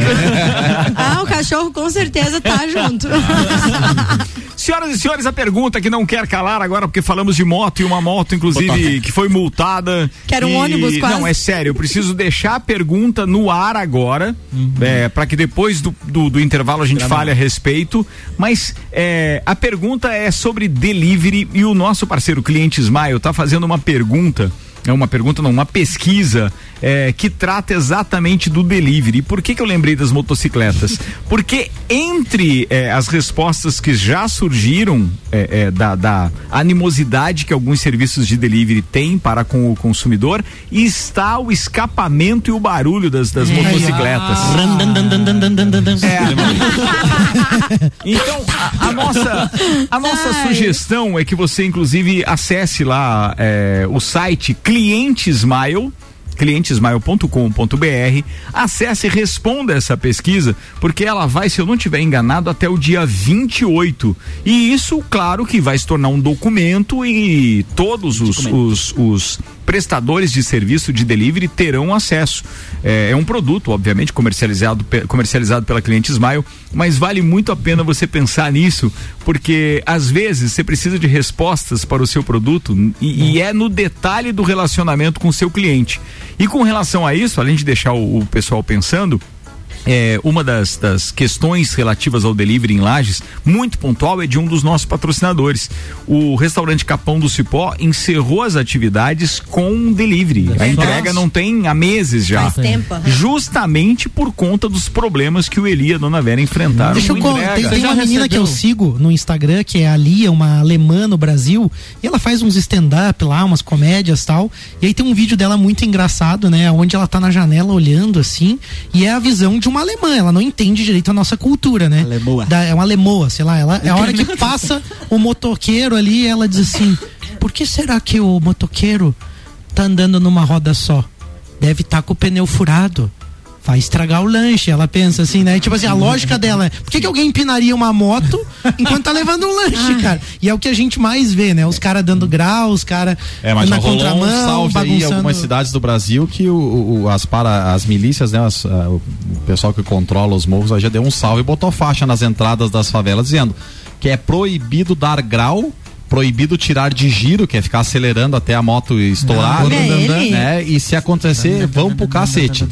Ah, o cachorro com certeza tá junto. Senhoras e senhores, a pergunta que não quer calar agora, porque falamos de moto e uma moto, inclusive, que foi multada. Que era um E- ônibus quase. Não, é sério, eu preciso deixar a pergunta no ar agora, é, para que depois do, do, do intervalo a gente fale a respeito. Mas é, a pergunta é sobre delivery e o nosso parceiro cliente Smile tá fazendo uma pergunta. É uma pergunta, não, uma pesquisa é, que trata exatamente do delivery. E por que, que eu lembrei das motocicletas? Porque entre é, as respostas que já surgiram é, é, da, da animosidade que alguns serviços de delivery têm para com o consumidor, está o escapamento e o barulho das, das motocicletas. Então, a, a nossa, a nossa Ai. sugestão é que você, inclusive, acesse lá é, o site Cliente Smile clientesmile.com.br acesse e responda essa pesquisa porque ela vai, se eu não tiver enganado, até o dia 28 e isso, claro que vai se tornar um documento e todos os, os, os prestadores de serviço de delivery terão acesso. É, é um produto, obviamente, comercializado, comercializado pela Cliente Smile, mas vale muito a pena você pensar nisso, porque às vezes você precisa de respostas para o seu produto e, e é no detalhe do relacionamento com o seu cliente. E com relação a isso, além de deixar o- o pessoal pensando, é, uma das, das questões relativas ao delivery em Lages, muito pontual, é de um dos nossos patrocinadores. O restaurante Capão do Cipó encerrou as atividades com delivery. A entrega não tem há meses já. Faz tempo. Justamente por conta dos problemas que o Eli e a Dona Vera enfrentaram. Deixa eu com con- entrega. tem, tem uma menina que eu recebeu? sigo no Instagram, que é a Lia, uma alemã no Brasil, e ela faz uns stand-up lá, umas comédias tal. E aí tem um vídeo dela muito engraçado, né? Onde ela tá na janela olhando assim, e é a visão de uma alemã. Ela não entende direito a nossa cultura, né? Alemoa. Da- é uma alemoa, sei lá. Ela, é a hora que passa o motoqueiro ali, ela diz assim: por que será que o motoqueiro tá andando numa roda só? Deve estar com o pneu furado. Vai estragar o lanche. Ela pensa assim, né? Tipo assim, a lógica dela é: por que, que alguém empinaria uma moto enquanto tá levando um lanche, cara? E é o que a gente mais vê, né? Os caras dando grau, os caras É, mas na contramão, um salve aí em bagunçando. algumas cidades do Brasil que o, o- as, para, as milícias, né, as, ah, o pessoal que controla os morros aí já deu um salve e botou faixa nas entradas das favelas dizendo que é proibido dar grau, proibido tirar de giro, que é ficar acelerando até a moto estourar, Olha ele. né? E se acontecer, vão pro cacete.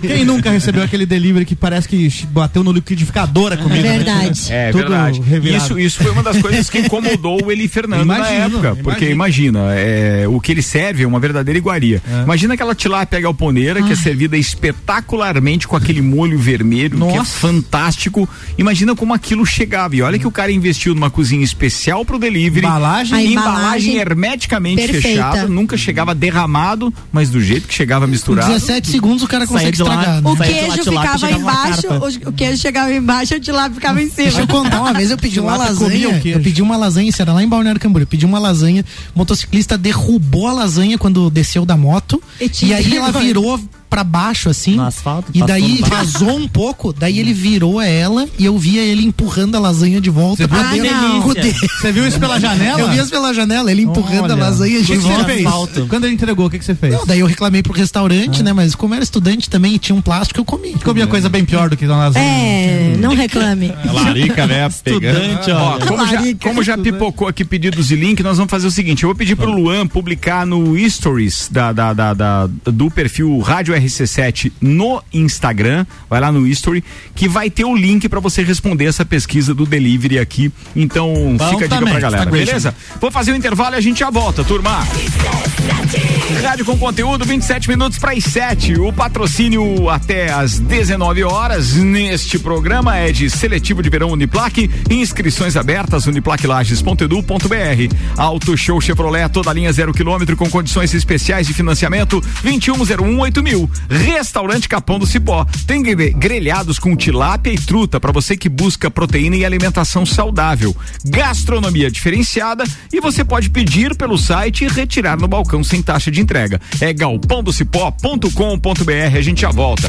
Quem nunca recebeu aquele delivery que parece que bateu no liquidificador a comida? né? Verdade. É Tudo verdade. revirado. Isso, isso foi uma das coisas que incomodou o Eli Fernando na Imagino, época. Porque imagina, é, o que ele serve é uma verdadeira iguaria. Imagina aquela tilápia galponeira que é servida espetacularmente com aquele molho vermelho, que é Nossa. fantástico. Imagina como aquilo chegava. E olha que o cara investiu numa cozinha especial pro delivery. Embalagem? A embalagem, embalagem hermeticamente perfeita. fechada, nunca chegava derramado, mas do jeito que chegava Com misturado. 17 segundos o cara consegue de lá, estragar, né? O de lá, queijo ficava uma embaixo, o, o queijo chegava embaixo, o tilápia ficava em Deixa cima. eu contar, uma vez eu pedi uma o lasanha. Eu pedi uma lasanha, isso era lá em Balneário Camboriú. Eu pedi uma lasanha, o motociclista derrubou a lasanha quando desceu da moto. E E, aí ela virou pra baixo, assim. No asfalto, E daí vazou um pouco, daí ele virou ela e eu via ele empurrando a lasanha de volta. Você viu? pra Ah. Você viu isso pela janela? Eu vi isso pela janela, ele empurrando Olha. a lasanha de que que você volta. fez? asfalto. Quando ele entregou, o que, que você fez? Não, daí eu reclamei pro restaurante, né? Mas como era estudante também e tinha um plástico, eu comi. Comia coisa bem pior do que uma lasanha. É, não reclame. Larica, né? Estudante, Ó, olha. como já, como já pipocou aqui pedidos de link, nós vamos fazer o seguinte: eu vou pedir pro Luan publicar no Stories da, da, da- da- do perfil Rádio RC7 no Instagram. Vai lá no Story, que vai ter o link pra você responder essa pesquisa do delivery aqui. Então Bom fica a dica pra galera, Instagram. beleza? Vou fazer o intervalo e a gente já volta, turma. Rádio com conteúdo, 27 minutos para as 7. O patrocínio até às 19 horas neste programa é de seletivo de verão Uniplaque. Inscrições abertas uniplaquilages.edu.br. Auto Show Chevrolet, toda linha zero quilômetro com condições especiais de financiamento 2101 Restaurante Capão do Cipó. Tem gre- grelhados com tilápia e truta para você que busca proteína e alimentação saudável. Gastronomia diferenciada e você pode pedir pelo site e retirar no balcão sem taxa de entrega. É galpãodocipó.com.br. A gente já volta.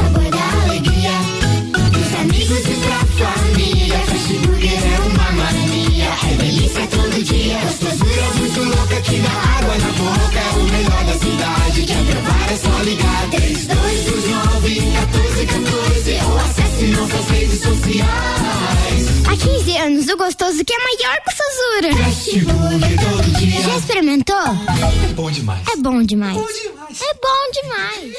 que dá água na boca. É o melhor da cidade. Quer provar é só ligar. 3229 1414 ou acesse nossas redes sociais. Há 15 anos, o gostoso que é maior que o Sazura. Fast Burger todo dia. Já experimentou? É bom demais. É bom demais. É bom demais.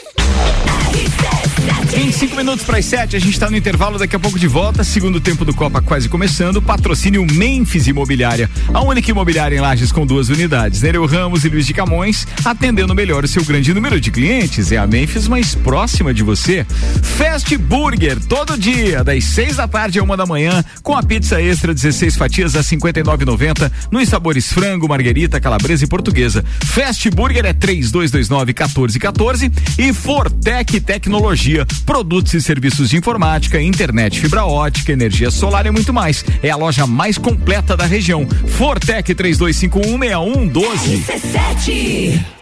25 minutos para as 7, a gente está no intervalo, daqui a pouco de volta. Segundo tempo do Copa quase começando. Patrocínio Memphis Imobiliária, a única imobiliária em Lages com duas unidades. Nereu Ramos e Luiz de Camões, atendendo melhor o seu grande número de clientes. É a Memphis mais próxima de você. Fast Burger, todo dia, das 6 da tarde a uma da manhã, com a pizza extra 16 fatias a 59,90, nos sabores frango, marguerita, calabresa e portuguesa. Fast Burger é 3229 1414 e Fortec Tecnologia, produtos e serviços de informática, internet, fibra ótica, energia solar e muito mais. É a loja mais completa da região. Fortec 32516112.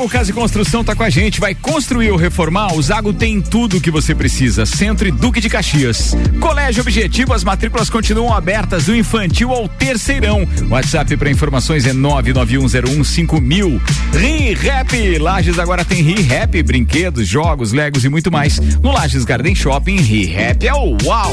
Zago Casa e Construção tá com a gente, vai construir ou reformar? O Zago tem tudo o que você precisa. Centro e Duque de Caxias. Colégio Objetivo, as matrículas continuam abertas do infantil ao terceirão. WhatsApp para informações é 991015000. Ri Rap, Lages agora tem Ri Rap, brinquedos, jogos, legos e muito mais. No Lages Garden Shopping, Ri Rap é o uau.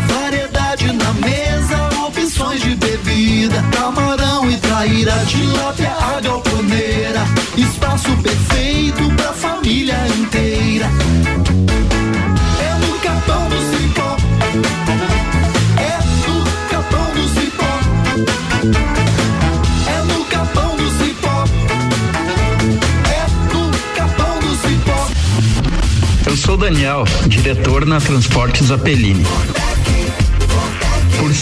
Variedade na mesa, opções de bebida. Camarão e traíra, tilápia, a galponeira. Espaço perfeito pra família inteira. É no capão do cipó. É no capão do cipó. É no capão do cipó. É no capão do cipó. Eu sou Daniel, diretor na Transportes Apelini.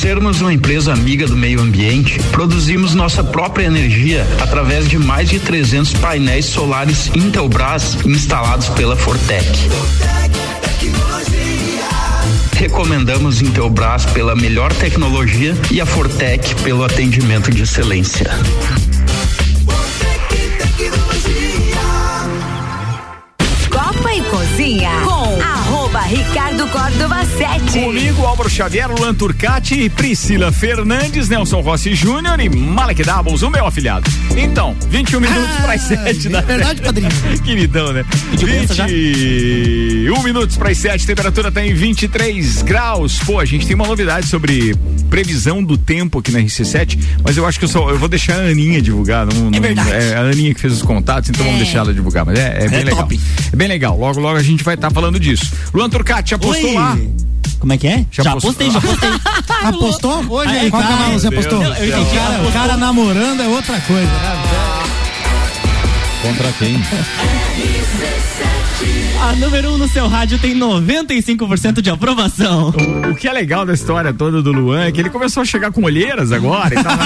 Sermos uma empresa amiga do meio ambiente, produzimos nossa própria energia através de mais de 300 painéis solares Intelbras instalados pela Fortec. Recomendamos Intelbras pela melhor tecnologia e a Fortec pelo atendimento de excelência. Copa e Cozinha Ricardo Córdova 7. Comigo, Álvaro Xavier, Luan Turcati, Priscila Fernandes, Nelson Rossi Júnior e Malek Doubles, o meu afilhado. Então, 21 minutos para as 7 da verdade, padrinho. Queridão, né? 21 minutos para as 7, temperatura tá em 23 graus. Pô, a gente tem uma novidade sobre previsão do tempo aqui na RC7, mas eu acho que eu só eu vou deixar a Aninha divulgar. Não, não- verdade. é a Aninha que fez os contatos, então vamos deixar ela divulgar. Mas é, é bem É legal. top. É bem legal. Logo, logo a gente vai estar falando disso. Luan Turcati, já postou Oi. lá? Como é que é? Já Já, postou? postei, já postei. Apostou? Hoje Aí, aí, qual cara, canal você apostou? Cara, o cara namorando é outra coisa, né? Contra quem? A número 1 um no seu rádio tem 95% de aprovação. O que é legal da história toda do Luan é que ele começou a chegar com olheiras agora e tal.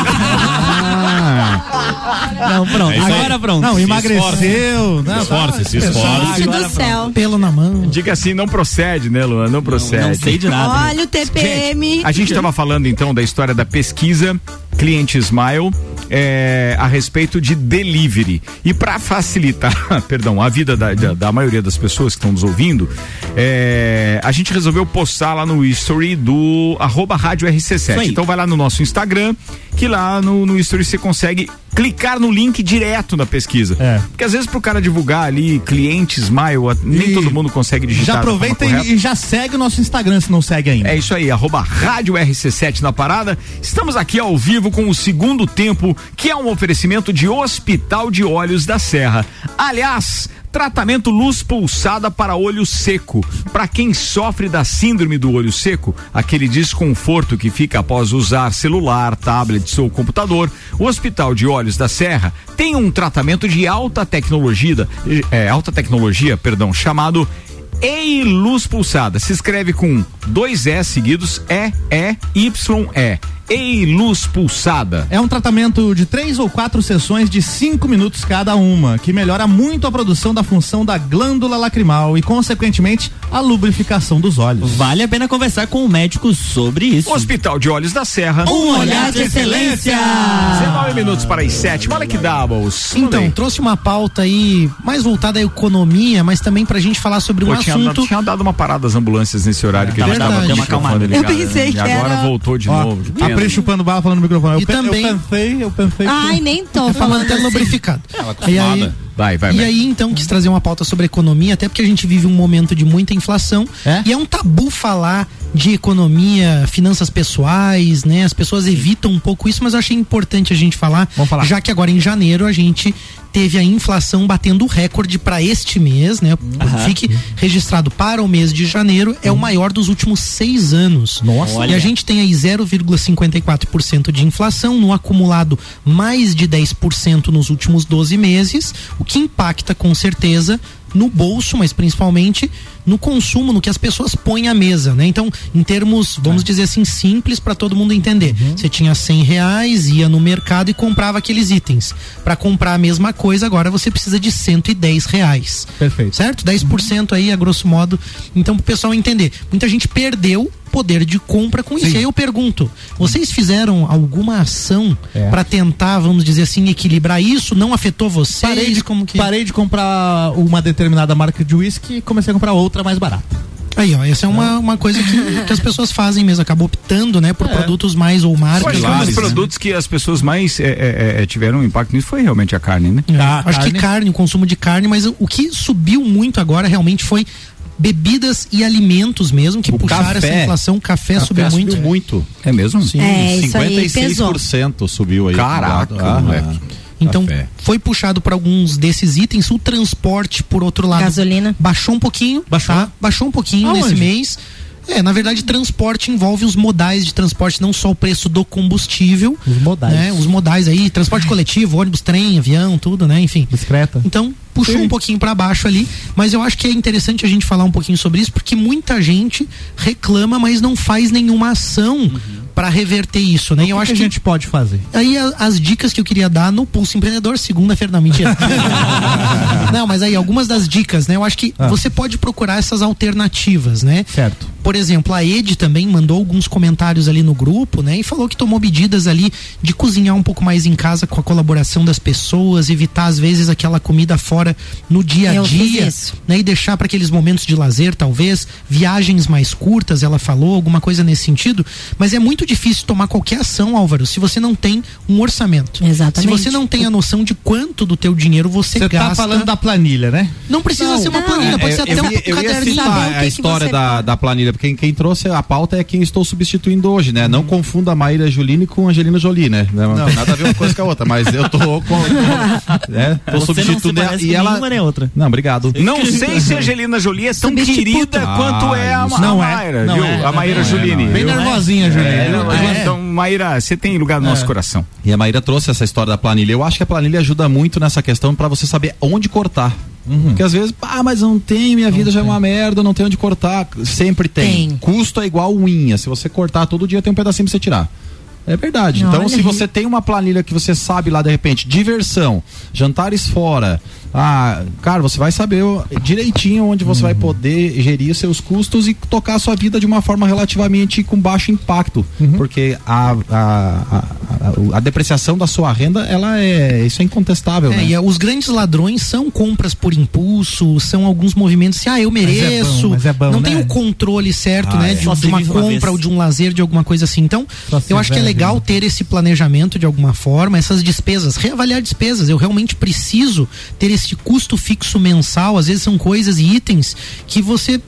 Não, pronto. É agora pronto. Não, Se emagreceu. Não, esforce, esforce. Gente do céu. Pelo na mão. Diga assim, não procede, né, Luan? Não procede. Não sei de nada. Olha o TPM. A gente estava falando então da história da pesquisa Cliente Smile é, a respeito de delivery. E para facilitar, perdão, a vida da, da, da maioria das pessoas que estão nos ouvindo, é, a gente resolveu postar lá no history do arroba rádio Isso RC7. aí. Então vai lá no nosso Instagram, que lá no, no history você consegue clicar no link direto da pesquisa. É. Porque às vezes pro cara divulgar ali cliente Smile, nem E todo mundo consegue digitar. Já aproveita e, e já segue o nosso Instagram se não segue ainda. É isso aí, arroba Rádio RC7 na parada. Estamos aqui ao vivo com o segundo tempo, que é um oferecimento de Hospital de Olhos da Serra. Aliás, tratamento luz pulsada para olho seco. Para quem sofre da síndrome do olho seco, aquele desconforto que fica após usar celular, tablets ou computador, o Hospital de Olhos da Serra tem um tratamento de alta tecnologia, é, alta tecnologia, perdão, chamado e luz pulsada. Se escreve com dois E seguidos, E, E, Y, E. E luz pulsada. É um tratamento de três ou quatro sessões de cinco minutos cada uma, que melhora muito a produção da função da glândula lacrimal e, consequentemente, a lubrificação dos olhos. Vale a pena conversar com o médico sobre isso. Hospital de Olhos da Serra. Um olhar de excelência. 19 minutos para as 7. Malek Doubles. Manda Então, trouxe uma pauta aí mais voltada à economia, mas também pra gente falar sobre um Pô, tinha, assunto. tinha dado uma parada às ambulâncias nesse horário que a gente Verdade. tava Deu uma Eu pensei né? que E agora era- voltou de Ó, novo. Que a Gabriel chupando bala falando no microfone. Eu, E pe- também- eu pensei, eu pensei. que- Ai, nem tô Tá falando até assim. lubrificado. Ela E aí. Vai, vai, e vai. aí, então, quis trazer uma pauta sobre economia, até porque a gente vive um momento de muita inflação. É? E é um tabu falar de economia, finanças pessoais, né? As pessoas evitam um pouco isso, mas eu achei importante a gente falar, Vamos falar. já que agora em janeiro a gente teve a inflação batendo o recorde para este mês, né? Fique registrado para o mês de janeiro, é o maior dos últimos seis anos. Nossa. E Olha. a gente tem aí 0,54% de inflação, no acumulado mais de 10% nos últimos 12 meses, o que impacta com certeza no bolso, mas principalmente no consumo, no que as pessoas põem à mesa, né? Então, em termos, vamos dizer assim, simples para todo mundo entender. Você tinha 100 reais, ia no mercado e comprava aqueles itens. Para comprar a mesma coisa, agora você precisa de 110 reais. Perfeito. Certo? 10% aí, a grosso modo. Então, pro pessoal entender. Muita gente perdeu poder de compra com isso. E aí eu pergunto, vocês fizeram alguma ação É. pra tentar, vamos dizer assim, equilibrar isso? Não afetou vocês? Parei de, como que... parei de comprar uma determinada marca de uísque e comecei a comprar outra mais barata. Aí, ó, essa é uma, uma coisa que, que as pessoas fazem mesmo, acabam optando, né, por É. produtos mais ou marcas. Acho que um dos mais, né? produtos que as pessoas mais é, é, é, tiveram impacto nisso foi realmente a carne, né? É, Ah, Acho que carne. carne, o consumo de carne, mas o que subiu muito agora realmente foi bebidas e alimentos mesmo, que O puxaram essa café. inflação. O café, Café subiu muito. muito. É mesmo? Sim, É, isso aí pesou. 56% subiu aí. Caraca, Aham. moleque. Então, Café. foi puxado por alguns desses itens. O transporte, por outro lado, Gasolina. baixou um pouquinho. Baixou? Tá? Baixou um pouquinho Aonde? nesse mês. É, na verdade, transporte envolve os modais de transporte, não só o preço do combustível. Os modais. Né? Os modais aí, transporte coletivo, ônibus, trem, avião, tudo, né? Enfim. Discreta. Então, puxou Sim. um pouquinho para baixo ali, mas eu acho que é interessante a gente falar um pouquinho sobre isso, porque muita gente reclama, mas não faz nenhuma ação para reverter isso, né? E eu o acho que que a gente pode fazer? Aí as dicas que eu queria dar no Pulso Empreendedor, segunda-feira, não, mentira. não, mas aí algumas das dicas, né? Eu acho que Ah. você pode procurar essas alternativas, né? Certo. Por exemplo, a Ed também mandou alguns comentários ali no grupo, né? E falou que tomou medidas ali de cozinhar um pouco mais em casa com a colaboração das pessoas, evitar às vezes aquela comida fora no dia a dia, isso. né? E deixar para aqueles momentos de lazer, talvez, viagens mais curtas, ela falou, alguma coisa nesse sentido. Mas é muito difícil tomar qualquer ação, Álvaro, se você não tem um orçamento. Exatamente. Se você não tem a noção de quanto do teu dinheiro você, Você gasta. tá falando da planilha, né? Não precisa Não, ser uma não. planilha, pode É, ser até eu, um ia- eu ia caderninho. citar a história você da, da planilha, porque quem, quem trouxe a pauta é quem estou substituindo hoje, né? Não confunda a Maíra Juline com a Angelina Jolie, né? Não, tem nada a ver uma coisa com a outra, mas eu tô com. né? Tô Você não se substituindo ela e ela. nenhuma nem outra. Não, obrigado. Não sei se a Angelina Jolie é tão querida Ah, quanto é a, a Não é. Maíra, Não viu? é. a Maíra Não é, Juline. não é. Bem viu? nervosinha. É, não, É. Então, Maíra, você tem lugar no nosso coração. E a Maíra trouxe essa história da planilha. Eu acho que a planilha ajuda muito nessa questão pra você saber onde cortar. Porque às vezes, ah, mas eu não tem, minha vida já é uma merda, não tenho onde cortar. Sempre tem. Tem. Custo é igual unha. Se você cortar todo dia, tem um pedacinho pra você tirar. É verdade. Então, Olha se aí. você tem uma planilha que você sabe lá, de repente, diversão, jantares fora, ah, cara, você vai saber direitinho onde você vai poder gerir seus custos e tocar a sua vida de uma forma relativamente com baixo impacto. Porque a, a, a, a- depreciação da sua renda, ela é. Isso é incontestável, É, né? e é, os grandes ladrões são compras por impulso, são alguns movimentos assim, ah, eu Mas é mereço. bom, mas é bom, não né? tem o controle certo, Ah, né? é. De, de se uma uma compra vez. ou de um lazer, de alguma coisa assim. Então, Só se eu acho que é legal vida. ter esse planejamento de alguma forma, essas despesas, reavaliar despesas. Eu realmente preciso ter esse custo fixo mensal. Às vezes são coisas e itens que você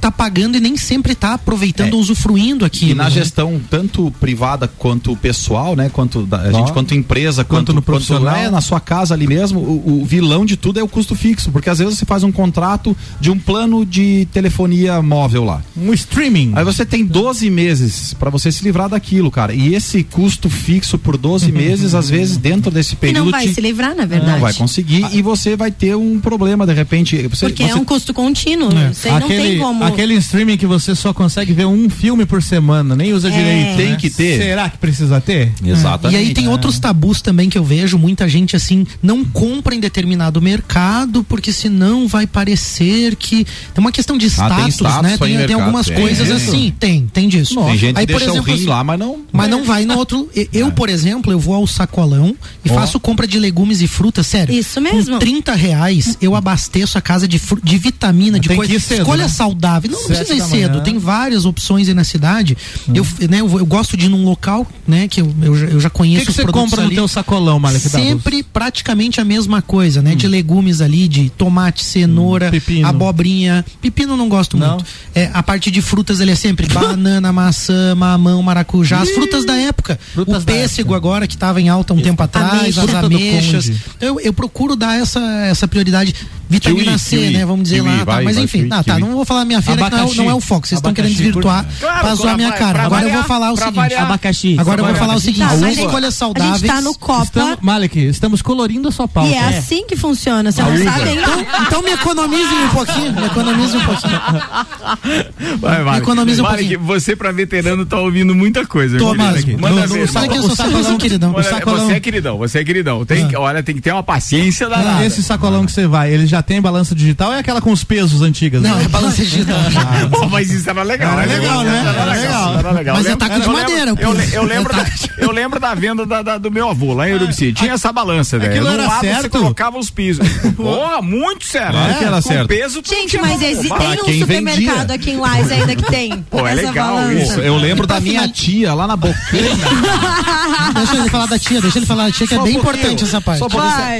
tá pagando e nem sempre tá aproveitando É. usufruindo aqui. E na gestão tanto privada quanto pessoal, né? Quanto da, a gente quanto empresa, Quanto quanto, no profissional. é, na sua casa ali mesmo, o, o vilão de tudo é o custo fixo, porque às vezes você faz um contrato de um plano de telefonia móvel lá. Um streaming. Aí você tem 12 meses pra você se livrar daquilo, cara. E esse custo fixo por 12 meses, às vezes dentro desse E período não vai te- se livrar, na verdade. não vai conseguir e você vai ter um problema de repente. Você, Porque você é um custo contínuo. É. Isso aí não tem como. Aquele streaming que você só consegue ver um filme por semana, nem usa É. direito. Tem né? que ter. Será que precisa ter? Exatamente. E aí tem outros tabus também que eu vejo, muita gente assim, não compra em determinado mercado, porque senão vai parecer que. Tem uma questão de Ah, tem status, status né? Tem, em tem algumas coisas assim. Tem, tem disso. Tem gente aí, que por deixa exemplo, o rim lá, mas não. Mas não vai no outro. Eu, por exemplo, eu vou ao sacolão e Ó. faço compra de legumes e frutas, sério. Isso mesmo. Com 30 reais eu abasteço a casa de, de vitamina, de Tem coisa. que ir cedo, Escolha né? saudável. Não, não precisa ir cedo, tem várias opções aí na cidade. Eu, né, eu, eu gosto de ir num local, né, que eu, eu, já- eu já O conheço que, que você compra no ali. teu sacolão, Malek? Sempre praticamente a mesma coisa, né? De legumes ali, de tomate, cenoura, Hum, pepino. abobrinha. Pepino eu não gosto Não? muito. É, a parte de frutas ele é sempre banana, maçã, mamão, maracujá, as frutas da época. Frutas o pêssego agora que estava em alta um tempo atrás, Ameixa. as ameixas. Eu, eu procuro dar essa, essa prioridade. Vitamina Kiwi, C, kiwi. né? Vamos dizer Kiwi, lá. tá, vai, mas vai, enfim, ah, tá, não vou falar minha feira que não é, o- Abacaxi. não é o foco. Vocês estão querendo Abacaxi, desvirtuar Claro, pra zoar minha cara. Agora eu variar, vou falar o seguinte. variar. Abacaxi. Agora eu vou falar o abacaxi. seguinte. Tá, São mas escolhas A gente tá no Copa. Estamos, Malek, estamos colorindo a sua pauta. E é assim que funciona, você não sabe ainda? Então, então me economize um pouquinho, me economize um pouquinho. Vai, Malek. Economiza um Malek, pouquinho. você pra veterano tá ouvindo muita coisa. Tô. Manda ver, sabe que eu sou sacolão, queridão? Você é queridão, você é queridão. Tem, que- Olha, tem que ter uma paciência danada. Esse sacolão que você vai, ele já tem balança digital ou é aquela com os pesos antigas? Não, né? é balança digital. Pô, mas isso era legal. Era legal, né? Era Era legal. legal. Era legal. Mas Eu é taco lembro- de eu madeira, lembro- Eu, pô. le- eu lembro, É da, eu lembro da venda da, da- do meu avô lá em Urubici. Tinha essa balança, velho. Aquilo No era lado você certo? colocava os pisos. Porra, muito sério. Claro que era certo. peso, Gente, mas tem um supermercado aqui em Lais ainda que tem. Pô, é legal isso. Eu lembro da minha final- tia lá na Boqueira. Deixa ele falar da tia, deixa ele falar da tia, que é bem importante essa parte. Só.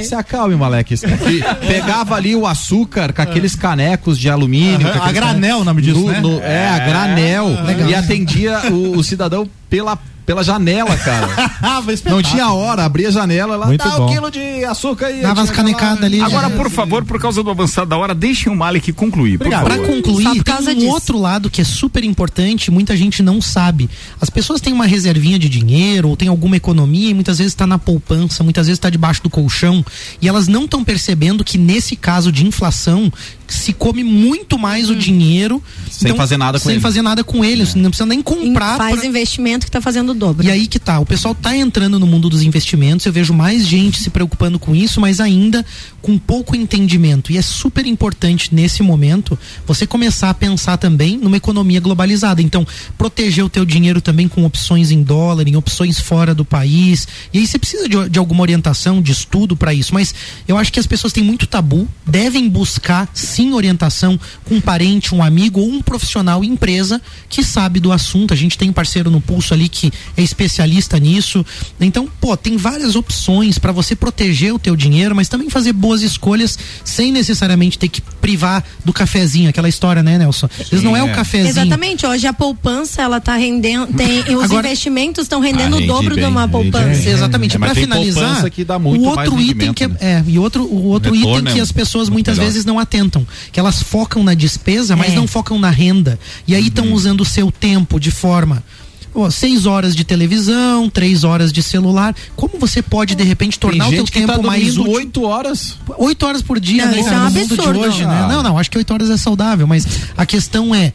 Se, acalme, Malek. Que Pegava ali o açúcar com aqueles canecos de alumínio. A granel, canecos- o nome disso, no- né? no- é, a granel. Legal. E atendia o, o cidadão pela, pela janela, cara. Ah, Não tinha hora, abria a janela lá, Muito dá bom. um quilo de açúcar aí. Dava as canecadas ali. Agora, por favor, por causa do avançado da hora, deixem o Malik concluir. Por Obrigado. Pra favor. Só concluir, por tem causa um disso. outro lado que é super importante, muita gente não sabe. As pessoas têm uma reservinha de dinheiro ou tem alguma economia e muitas vezes está na poupança, muitas vezes está debaixo do colchão e elas não estão percebendo que nesse caso de inflação se come muito mais Hum. o dinheiro Sem fazer nada com sem ele. fazer nada com ele, você não precisa nem comprar Faz pra- investimento que tá fazendo o dobro. e aí que tá, o pessoal tá entrando no mundo dos investimentos, eu vejo mais gente se preocupando com isso, mas ainda com pouco entendimento. E é super importante nesse momento você começar a pensar também numa economia globalizada. Então, proteger o teu dinheiro também com opções em dólar, em opções fora do país. E aí você precisa de, de alguma orientação, de estudo para isso. Mas eu acho que as pessoas têm muito tabu, devem buscar sim orientação com um parente, um amigo ou um profissional empresa que sabe do assunto. A gente tem um parceiro no pulso ali que é especialista nisso. Então, pô, tem várias opções para você proteger o teu dinheiro, mas também fazer boas escolhas sem necessariamente ter que privar do cafezinho, aquela história, né, Nelson? Às vezes não é o é. cafezinho. Exatamente, hoje a poupança ela tá rendendo, tem, os Agora- investimentos estão rendendo Ah, o dobro de bem, uma rende poupança. bem. Exatamente. É, tem finalizar, poupança que dá muito o outro mais item que é, rendimento, é, e outro o outro Retorno item que é as pessoas muitas melhor. vezes não atentam, que elas focam na despesa, mas É. não focam na renda. E aí Uhum. estão usando o seu tempo de forma ó, seis horas de televisão, três horas de celular. Como você pode de repente tornar o Tem teu gente que tempo tá mais útil? oito horas. Oito horas por dia, Não, né, isso cara, é um no mundo de absurdo. hoje, né? Não, não, acho que oito horas é saudável, mas a questão é,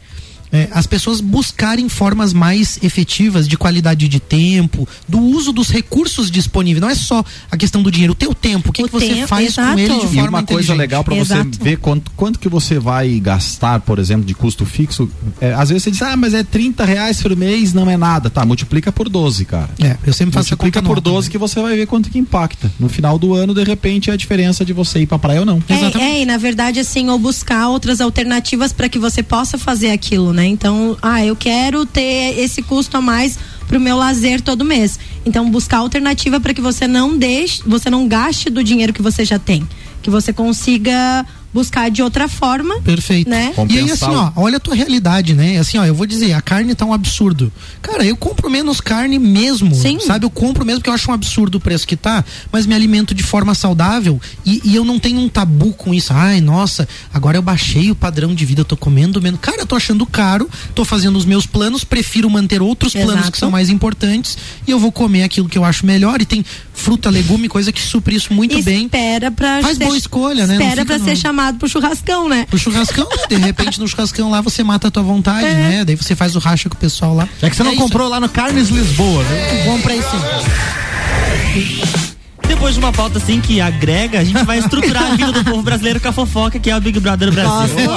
é, as pessoas buscarem formas mais efetivas de qualidade de tempo, do uso dos recursos disponíveis. Não é só a questão do dinheiro, o teu tempo, o que, O que você tempo, faz com exato. ele de E forma uma coisa legal para você ver quanto, quanto que você vai gastar, por exemplo, de custo fixo. É, às vezes você diz, ah, mas é 30 reais por mês, não é nada. Tá, multiplica por 12, cara. É, eu sempre faço a Multiplica conta por nova, 12 né? que você vai ver quanto que impacta. No final do ano, de repente, é a diferença de você ir pra praia ou não. É, é, e na verdade, assim, ou buscar outras alternativas para que você possa fazer aquilo, né? Então, ah, eu quero ter esse custo a mais pro meu lazer todo mês. Então, buscar alternativa para que você não deixe, você não gaste do dinheiro que você já tem. Que você consiga buscar de outra forma. Perfeito. Né? E aí, assim, ó, olha a tua realidade, né? Assim, ó, eu vou dizer, a carne tá um absurdo. Cara, eu compro menos carne mesmo. Sim. Sabe? Eu compro mesmo porque eu acho um absurdo o preço que tá, mas me alimento de forma saudável e, e eu não tenho um tabu com isso. Ai, nossa, agora eu baixei o padrão de vida, eu tô comendo menos. Cara, eu tô achando caro, tô fazendo os meus planos, prefiro manter outros planos Exato. que são mais importantes e eu vou comer aquilo que eu acho melhor. E tem fruta, legume, coisa que supre isso muito e bem. espera pra Faz ser, boa escolha, né? Espera no- ser chamado pro churrascão, né? pro churrascão, de repente no churrascão lá você mata a tua vontade, É. né? Daí você faz o racha com o pessoal lá. É que você não É isso. comprou lá no Carnes Lisboa, né? Comprei sim. Depois de uma pauta assim que agrega, a gente vai estruturar a vida do povo brasileiro com a fofoca, que é o Big Brother Brasil.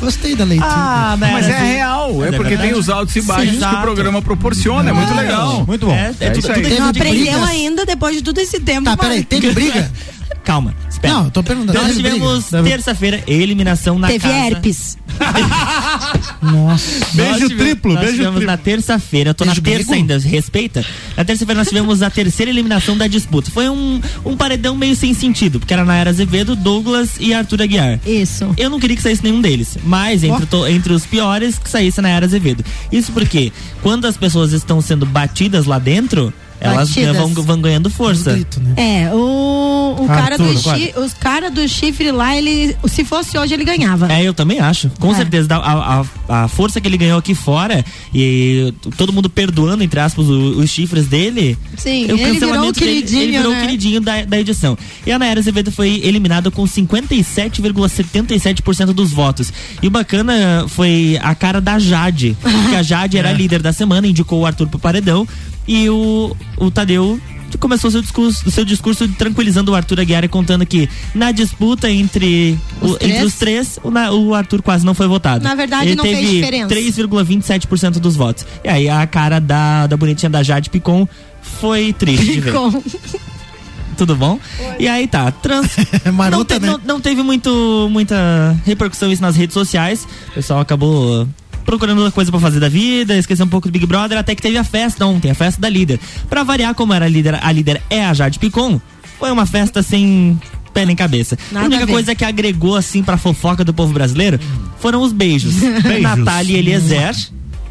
Gostei da leitura. Ah, Mas é assim- real, Mas é porque verdade. tem os altos e baixos que o programa proporciona, é muito legal. Muito bom. É, é É tudo, isso aí. tudo Não de aprendeu ainda depois de todo esse tempo. Tá, mas- peraí, teve briga? Calma, espera. Não, eu tô perguntando. Nós teve tivemos Teve- terça-feira eliminação na Teve casa. herpes. Nossa. Beijo tivemos- triplo, nós beijo tivemos triplo. na terça-feira, eu tô Beijo na terça ainda, respeita. Na terça-feira nós tivemos a terceira eliminação da disputa. Foi um, um paredão meio sem sentido, porque era Nayara Azevedo, Douglas e Arthur Aguiar. Isso. Eu não queria que saísse nenhum deles, mas entre, to- entre os piores, que saísse Nayara Azevedo. Isso porque quando as pessoas estão sendo batidas lá dentro, elas Batidas. vão, vão ganhando força. Grito, né? É, o, o cara Arthur, do chi, os cara do chifre lá, ele, se fosse hoje, ele ganhava. É, eu também acho. Com É. certeza. A, a, a força que ele ganhou aqui fora e todo mundo perdoando, entre aspas, o- os chifres dele. Sim, o ele virou o cancelamento dele, queridinho, ele virou o né? queridinho da, da edição. E a Nayara Azevedo foi eliminada com 57,77% dos votos. E o bacana foi a cara da Jade. Porque a Jade É. era a líder da semana, indicou o Arthur pro paredão. E o, o Tadeu começou seu discurso, seu discurso tranquilizando o Arthur Aguiar e contando que na disputa entre Os o, três? entre os três, o, na- o Arthur quase não foi votado. Na verdade, Ele não fez teve diferença. 3,27% dos votos. E aí a cara da, da bonitinha da Jade Picon foi triste de ver. Tudo bom? E aí tá, trans. não, Marota, te- né? não, não teve muito, muita repercussão isso nas redes sociais. O pessoal acabou procurando outra coisa pra fazer da vida, esqueceu um pouco do Big Brother, até que teve a festa ontem, a festa da líder. Pra variar, como era a líder, a líder é a Jade Picon, foi uma festa sem pé nem cabeça. Nada a única a coisa que agregou assim pra fofoca do povo brasileiro foram os beijos. Beijos. Natália e Eliezer.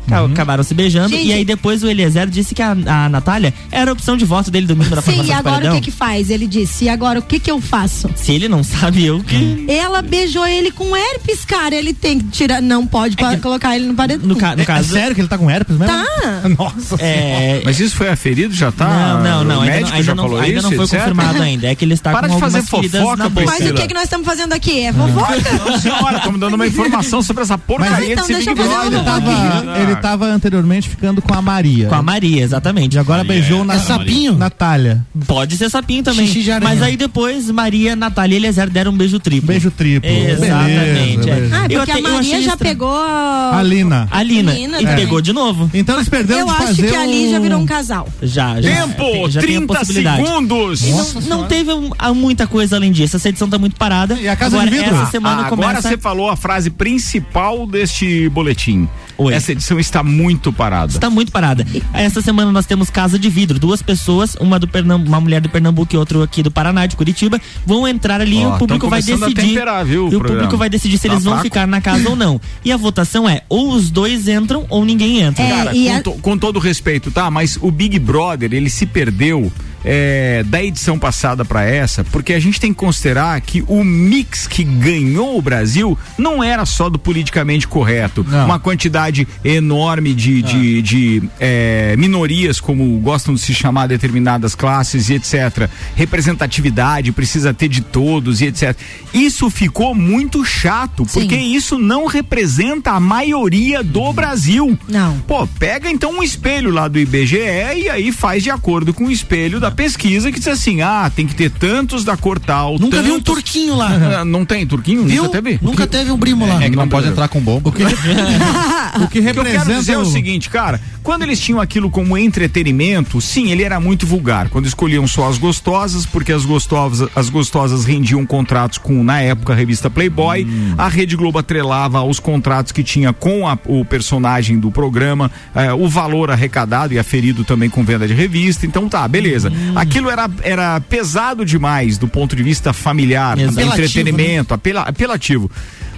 Ca- Acabaram se beijando Gente. e aí depois o Eliezer disse que a, a Natália era a opção de voto dele domingo na Sim, e agora o que que faz? Ele disse, e agora o que que eu faço? Se ele não sabe, eu que. Ela beijou ele com herpes, cara. Ele tem que tirar, não pode pa- colocar ele no paredão. No, ca- no É caso. sério que ele tá com herpes mesmo? Tá. Nossa É, Mas isso foi aferido? Já tá? não, não, não. O Ainda, médico não, ainda já não, falou ainda isso, não foi etc? confirmado ainda. É que ele está Para com de fazer fofoca, na boca. Mas o que que nós estamos fazendo aqui? É fofoca? Não, senhora, estamos dando uma informação sobre essa porcaria então deixa eu fazer uma Ele ele tava anteriormente ficando com a Maria. Com a Maria, exatamente. E agora beijou na É sapinho? Natália. Pode ser sapinho também. Xixi de aranha. Mas aí depois, Maria, Natália e Eliezer deram um beijo triplo. Beijo triplo. Exatamente. Beleza, é. beleza. Ah, Eu porque até- a eu achei Maria já pegou A Lina. A Lina. E também. pegou de novo. Então eles perderam Eu de acho fazer que ali já virou um casal. Já, já. Tempo, já tem a 30 possibilidade. segundos. E não, não teve um- ah, muita coisa além disso. Essa edição tá muito parada. E a Casa Agora, de Vidro? essa semana Ah, agora começa. você falou a frase principal deste boletim. Oi. Essa edição está muito parada. Está muito parada. Essa semana nós temos Casa de Vidro. Duas pessoas, uma do Pernambu uma mulher do Pernambuco e outra aqui do Paraná, de Curitiba, vão entrar ali e Ó, o público vai decidir. temperar, viu, o e o programa. público vai decidir se Tá eles vão fraco. ficar na casa ou não. E a votação é ou os dois entram ou ninguém entra. É, Cara, e com, a- to- com todo respeito, tá? Mas o Big Brother, ele se perdeu é, da edição passada pra essa, porque a gente tem que considerar que o mix que ganhou o Brasil não era só do politicamente correto. Não. Uma quantidade enorme de, de, de, é, minorias, como gostam de se chamar determinadas classes e etc. Representatividade, precisa ter de todos e etc. Isso ficou muito chato, Sim. porque isso não representa a maioria do Brasil. Não. Pô, pega então um espelho lá do IBGE e aí faz de acordo com o espelho da pesquisa que diz assim: ah, tem que ter tantos da cor tal. Nunca vi um tantos- turquinho lá. Ah, Não tem turquinho? Viu? Nunca teve? Nunca teve um primo lá. É que não pode entrar com bomba. O que, o que O que eu quero representa dizer é o seguinte, cara, quando eles tinham aquilo como entretenimento, sim, ele era muito vulgar. Quando escolhiam só as gostosas, porque as gostosas, as gostosas rendiam contratos com, na época, a revista Playboy, a Rede Globo atrelava os contratos que tinha com a- o personagem do programa, eh, o valor arrecadado e aferido também com venda de revista. Então tá, beleza. Aquilo era, era pesado demais do ponto de vista familiar, do entretenimento, apela- apelativo.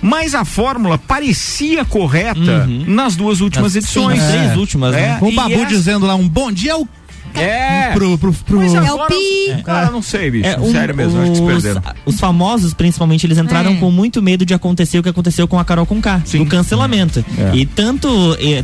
Mas a fórmula parecia correta nas duas últimas Nas- edições. sim, nas três últimas, né? O e Babu essa- dizendo lá um bom dia ao É. pro, pro, pro- Mas É o agora, pi. Cara, não sei, bicho. É, um- Sério mesmo, acho que se os, perderam. os famosos, principalmente, eles entraram É. com muito medo de acontecer o que aconteceu com a Carol Conká, do cancelamento. É. E tanto,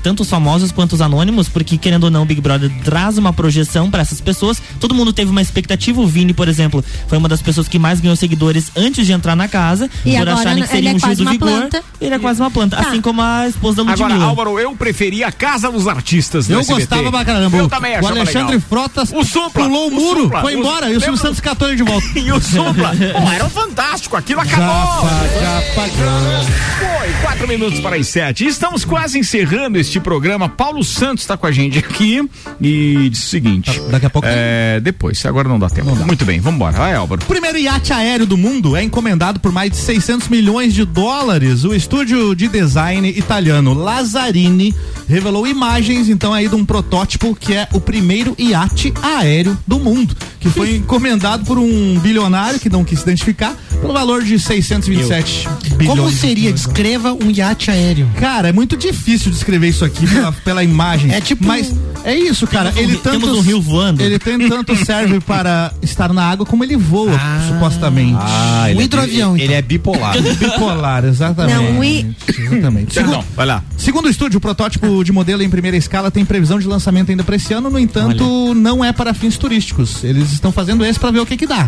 tanto os famosos quanto os anônimos, porque querendo ou não, o Big Brother traz uma projeção para essas pessoas. Todo mundo teve uma expectativa. O Vini, por exemplo, foi uma das pessoas que mais ganhou seguidores antes de entrar na casa, E por agora acharem que ele seria é um quase X do uma vigor. planta. Ele é quase uma planta, Tá. assim como a esposa da Ludmilla. Agora, Álvaro, eu preferia a Casa dos Artistas Eu SBT. gostava pra caramba. Eu também o achava Alexandre legal. Frotas O Supla, pulou o o muro, Supla, foi o- embora e o Silvio Santos catou ele de volta. E o Supla. Pô, era um fantástico, aquilo acabou. Foi, quatro minutos para as sete. Estamos quase encerrando este programa. Paulo Santos está com a gente aqui e diz o seguinte. Daqui a pouco. É, depois, agora não dá tempo. Muito bem, vamos embora. Vai, Álvaro. O primeiro iate aéreo do mundo é encomendado por mais de 600 milhões de dólares. O estúdio de design italiano Lazzarini revelou imagens então aí de um protótipo que é o primeiro iate aéreo do mundo, que foi encomendado por um bilionário que não quis se identificar pelo valor de 627 bilhões. Como seria? Descreva um iate aéreo. Cara, é muito difícil descrever isso aqui pela, pela imagem. É tipo- Mas é isso, cara. Temos um ele ri- tanto. temos um rio voando. Ele tem tanto serve para estar na água como ele voa, supostamente. Ah, ele Um é hidroavião, bi- Ele é bipolar. Bipolar, exatamente. Não, i- Exatamente. Perdão, Segundo, vai lá. segundo o estúdio, o protótipo de modelo em primeira escala tem previsão de lançamento ainda para esse ano, no entanto, não é para fins turísticos. Eles estão fazendo esse para ver o que que dá.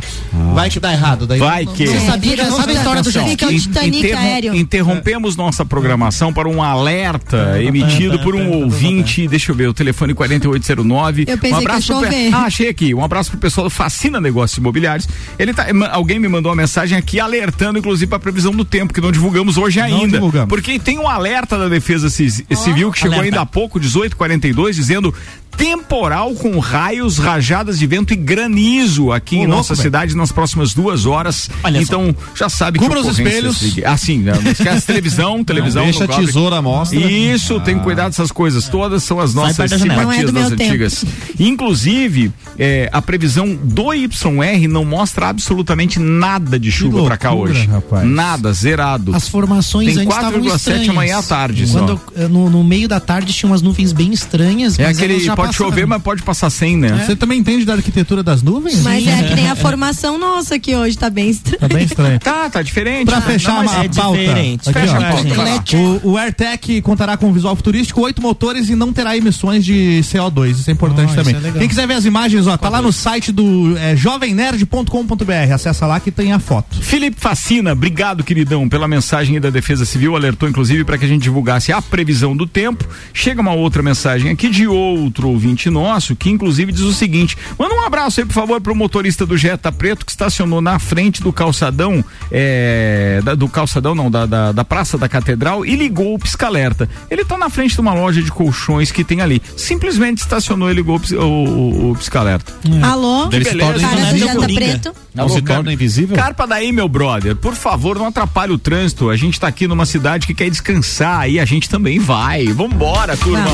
Vai que dá errado. Daí Vai não- que- não- Você sabia que vira- sabe a história do Jack? o Titanic Interrom- aéreo. Interrompemos nossa programação para um alerta emitido por um ouvinte. Deixa eu ver, o telefone 4809. Eu pensei um que abraço ia pro. Ah, achei aqui. Um abraço pro pessoal do Fascina Negócios Imobiliários. Ele tá, alguém me mandou uma mensagem aqui alertando, inclusive, para previsão do tempo, que não divulgamos hoje ainda. divulgamos. Porque tem um alerta da Defesa Ci- Civil que chegou alerta. ainda há pouco, 1842, dizendo temporal com raios, rajadas de vento e granizo aqui em louco, nossa velho. cidade nas próximas duas horas. Olha só. então, já sabe Cubra que os ocorrências espelhos. Assim, né? não esquece televisão, televisão. Deixa não a cobre. tesoura à mostra. Isso, tem que cuidar dessas coisas todas, são as nossas é simpatias meu das tempo. antigas. Inclusive, é, a previsão do YR não mostra absolutamente nada de chuva pra cá hoje. rapaz. Nada, zerado. As formações Tem antes estavam 4,7 estranhas. amanhã à tarde só. Quando, eh, no, no meio da tarde tinha umas nuvens bem estranhas. É mas aquele, pode passaram. chover, mas pode passar sem, né? Você também entende da arquitetura das nuvens? Mas é que nem a formação nossa que hoje tá bem estranha. Tá bem estranho. Tá, tá diferente. Pra Ah, fechar não, a é pauta. diferente. Aqui, Fecha ó. a pauta. O, o AirTech contará com um visual futurístico, oito motores e não terá emissões de CO2. Isso é importante Ah, também. é. Quem quiser ver as imagens, ó, tá lá no site do é, jovemnerd.com.br. Acessa lá que tem a foto. Felipe Facina, obrigado, queridão, pela mensagem aí da Defesa Civil. Alertou, inclusive, para que a gente divulgasse a previsão do tempo. Chega uma outra mensagem aqui de outro ouvinte nosso, que inclusive diz o seguinte: manda um abraço aí, por favor, pro motorista do Jetta Preto que estacionou na frente do calçadão, é, da- do calçadão, não, da, da, da Praça da Catedral e ligou o pisca-alerta. Ele tá na frente de uma loja de colchões que tem ali. Simplesmente estacionou e ligou o, o, o, o pisca-alerta. Alô? Se torna do invisível. Janta Preto. Não se torna invisível? Carpa daí, meu brother. Por favor, não atrapalhe o trânsito. A gente tá aqui numa cidade que quer descansar e a gente também vai. Vambora, turma.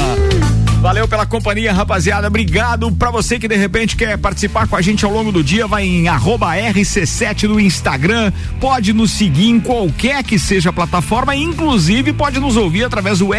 Valeu pela companhia, rapaziada. Obrigado pra você que de repente quer participar com a gente ao longo do dia. Vai em arroba RC7 no Instagram. Pode nos seguir em qualquer que seja a plataforma. Inclusive, pode nos ouvir através do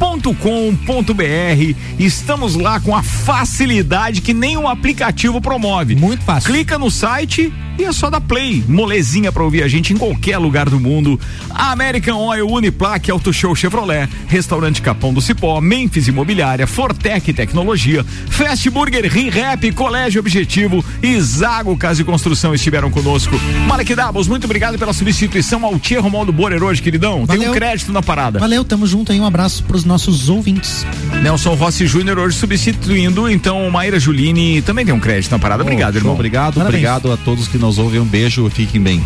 rc7.com.br. Estamos lá com a facilidade que nenhum aplicativo promove. Muito fácil. Clica no site e é só dar play. Molezinha pra ouvir a gente em qualquer lugar do mundo. American Oil, Uniplaque, Auto Show Chevrolet, Restaurante Capão do Cipó, Memphis Imobiliária, Fortec Tecnologia, Fast Burger, Rap, Colégio Objetivo e Zago Casa e Construção estiveram conosco. Malek Dabos, muito obrigado pela substituição ao Tia Romualdo Borer hoje, queridão. Tem um Valeu. crédito na parada. Valeu, tamo junto aí. Um abraço pros nossos ouvintes. Nelson Rossi Júnior hoje substituindo, então Maíra Juline também tem um crédito na parada. Obrigado, Show, irmão. Obrigado, Parabéns. obrigado a todos que nos ouvem. Um beijo, fiquem bem.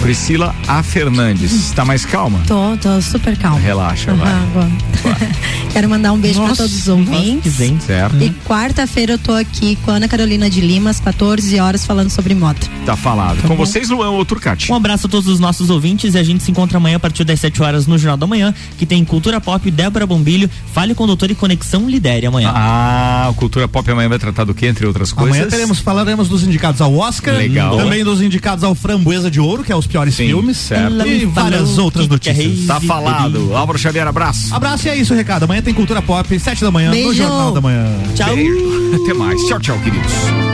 Priscila A. Fernandes. Tá mais calma? Tô, tô super calma. Relaxa, vai. Aham, agora. Quero mandar um beijo pra Nossa, todos os ouvintes. Certo? E quarta-feira eu tô aqui com a Ana Carolina de Lima, às 14 horas, falando sobre moto. Tá falado. Com vocês, Luan ou Turcati? Um abraço a todos os nossos ouvintes e a gente se encontra amanhã a partir das 7 horas no Jornal da Manhã, que tem Cultura Pop, Débora Bombilho, Fale com o Doutor e Conexão Lidere amanhã. Ah, o Cultura Pop amanhã vai tratar do que, entre outras coisas? Amanhã teremos, falaremos dos indicados ao Oscar. Legal. Também dos indicados ao Framboesa de Ouro, que é os piores Sim, filmes. certo. E várias outras notícias. Tá falado. Álvaro Xavier, abraço. Abraço e é isso, recado. Amanhã tem Cultura Pop, 7 da manhã, no Beijo. Jornal da Manhã. Tchau. Beijo. Até mais. Tchau, tchau, queridos.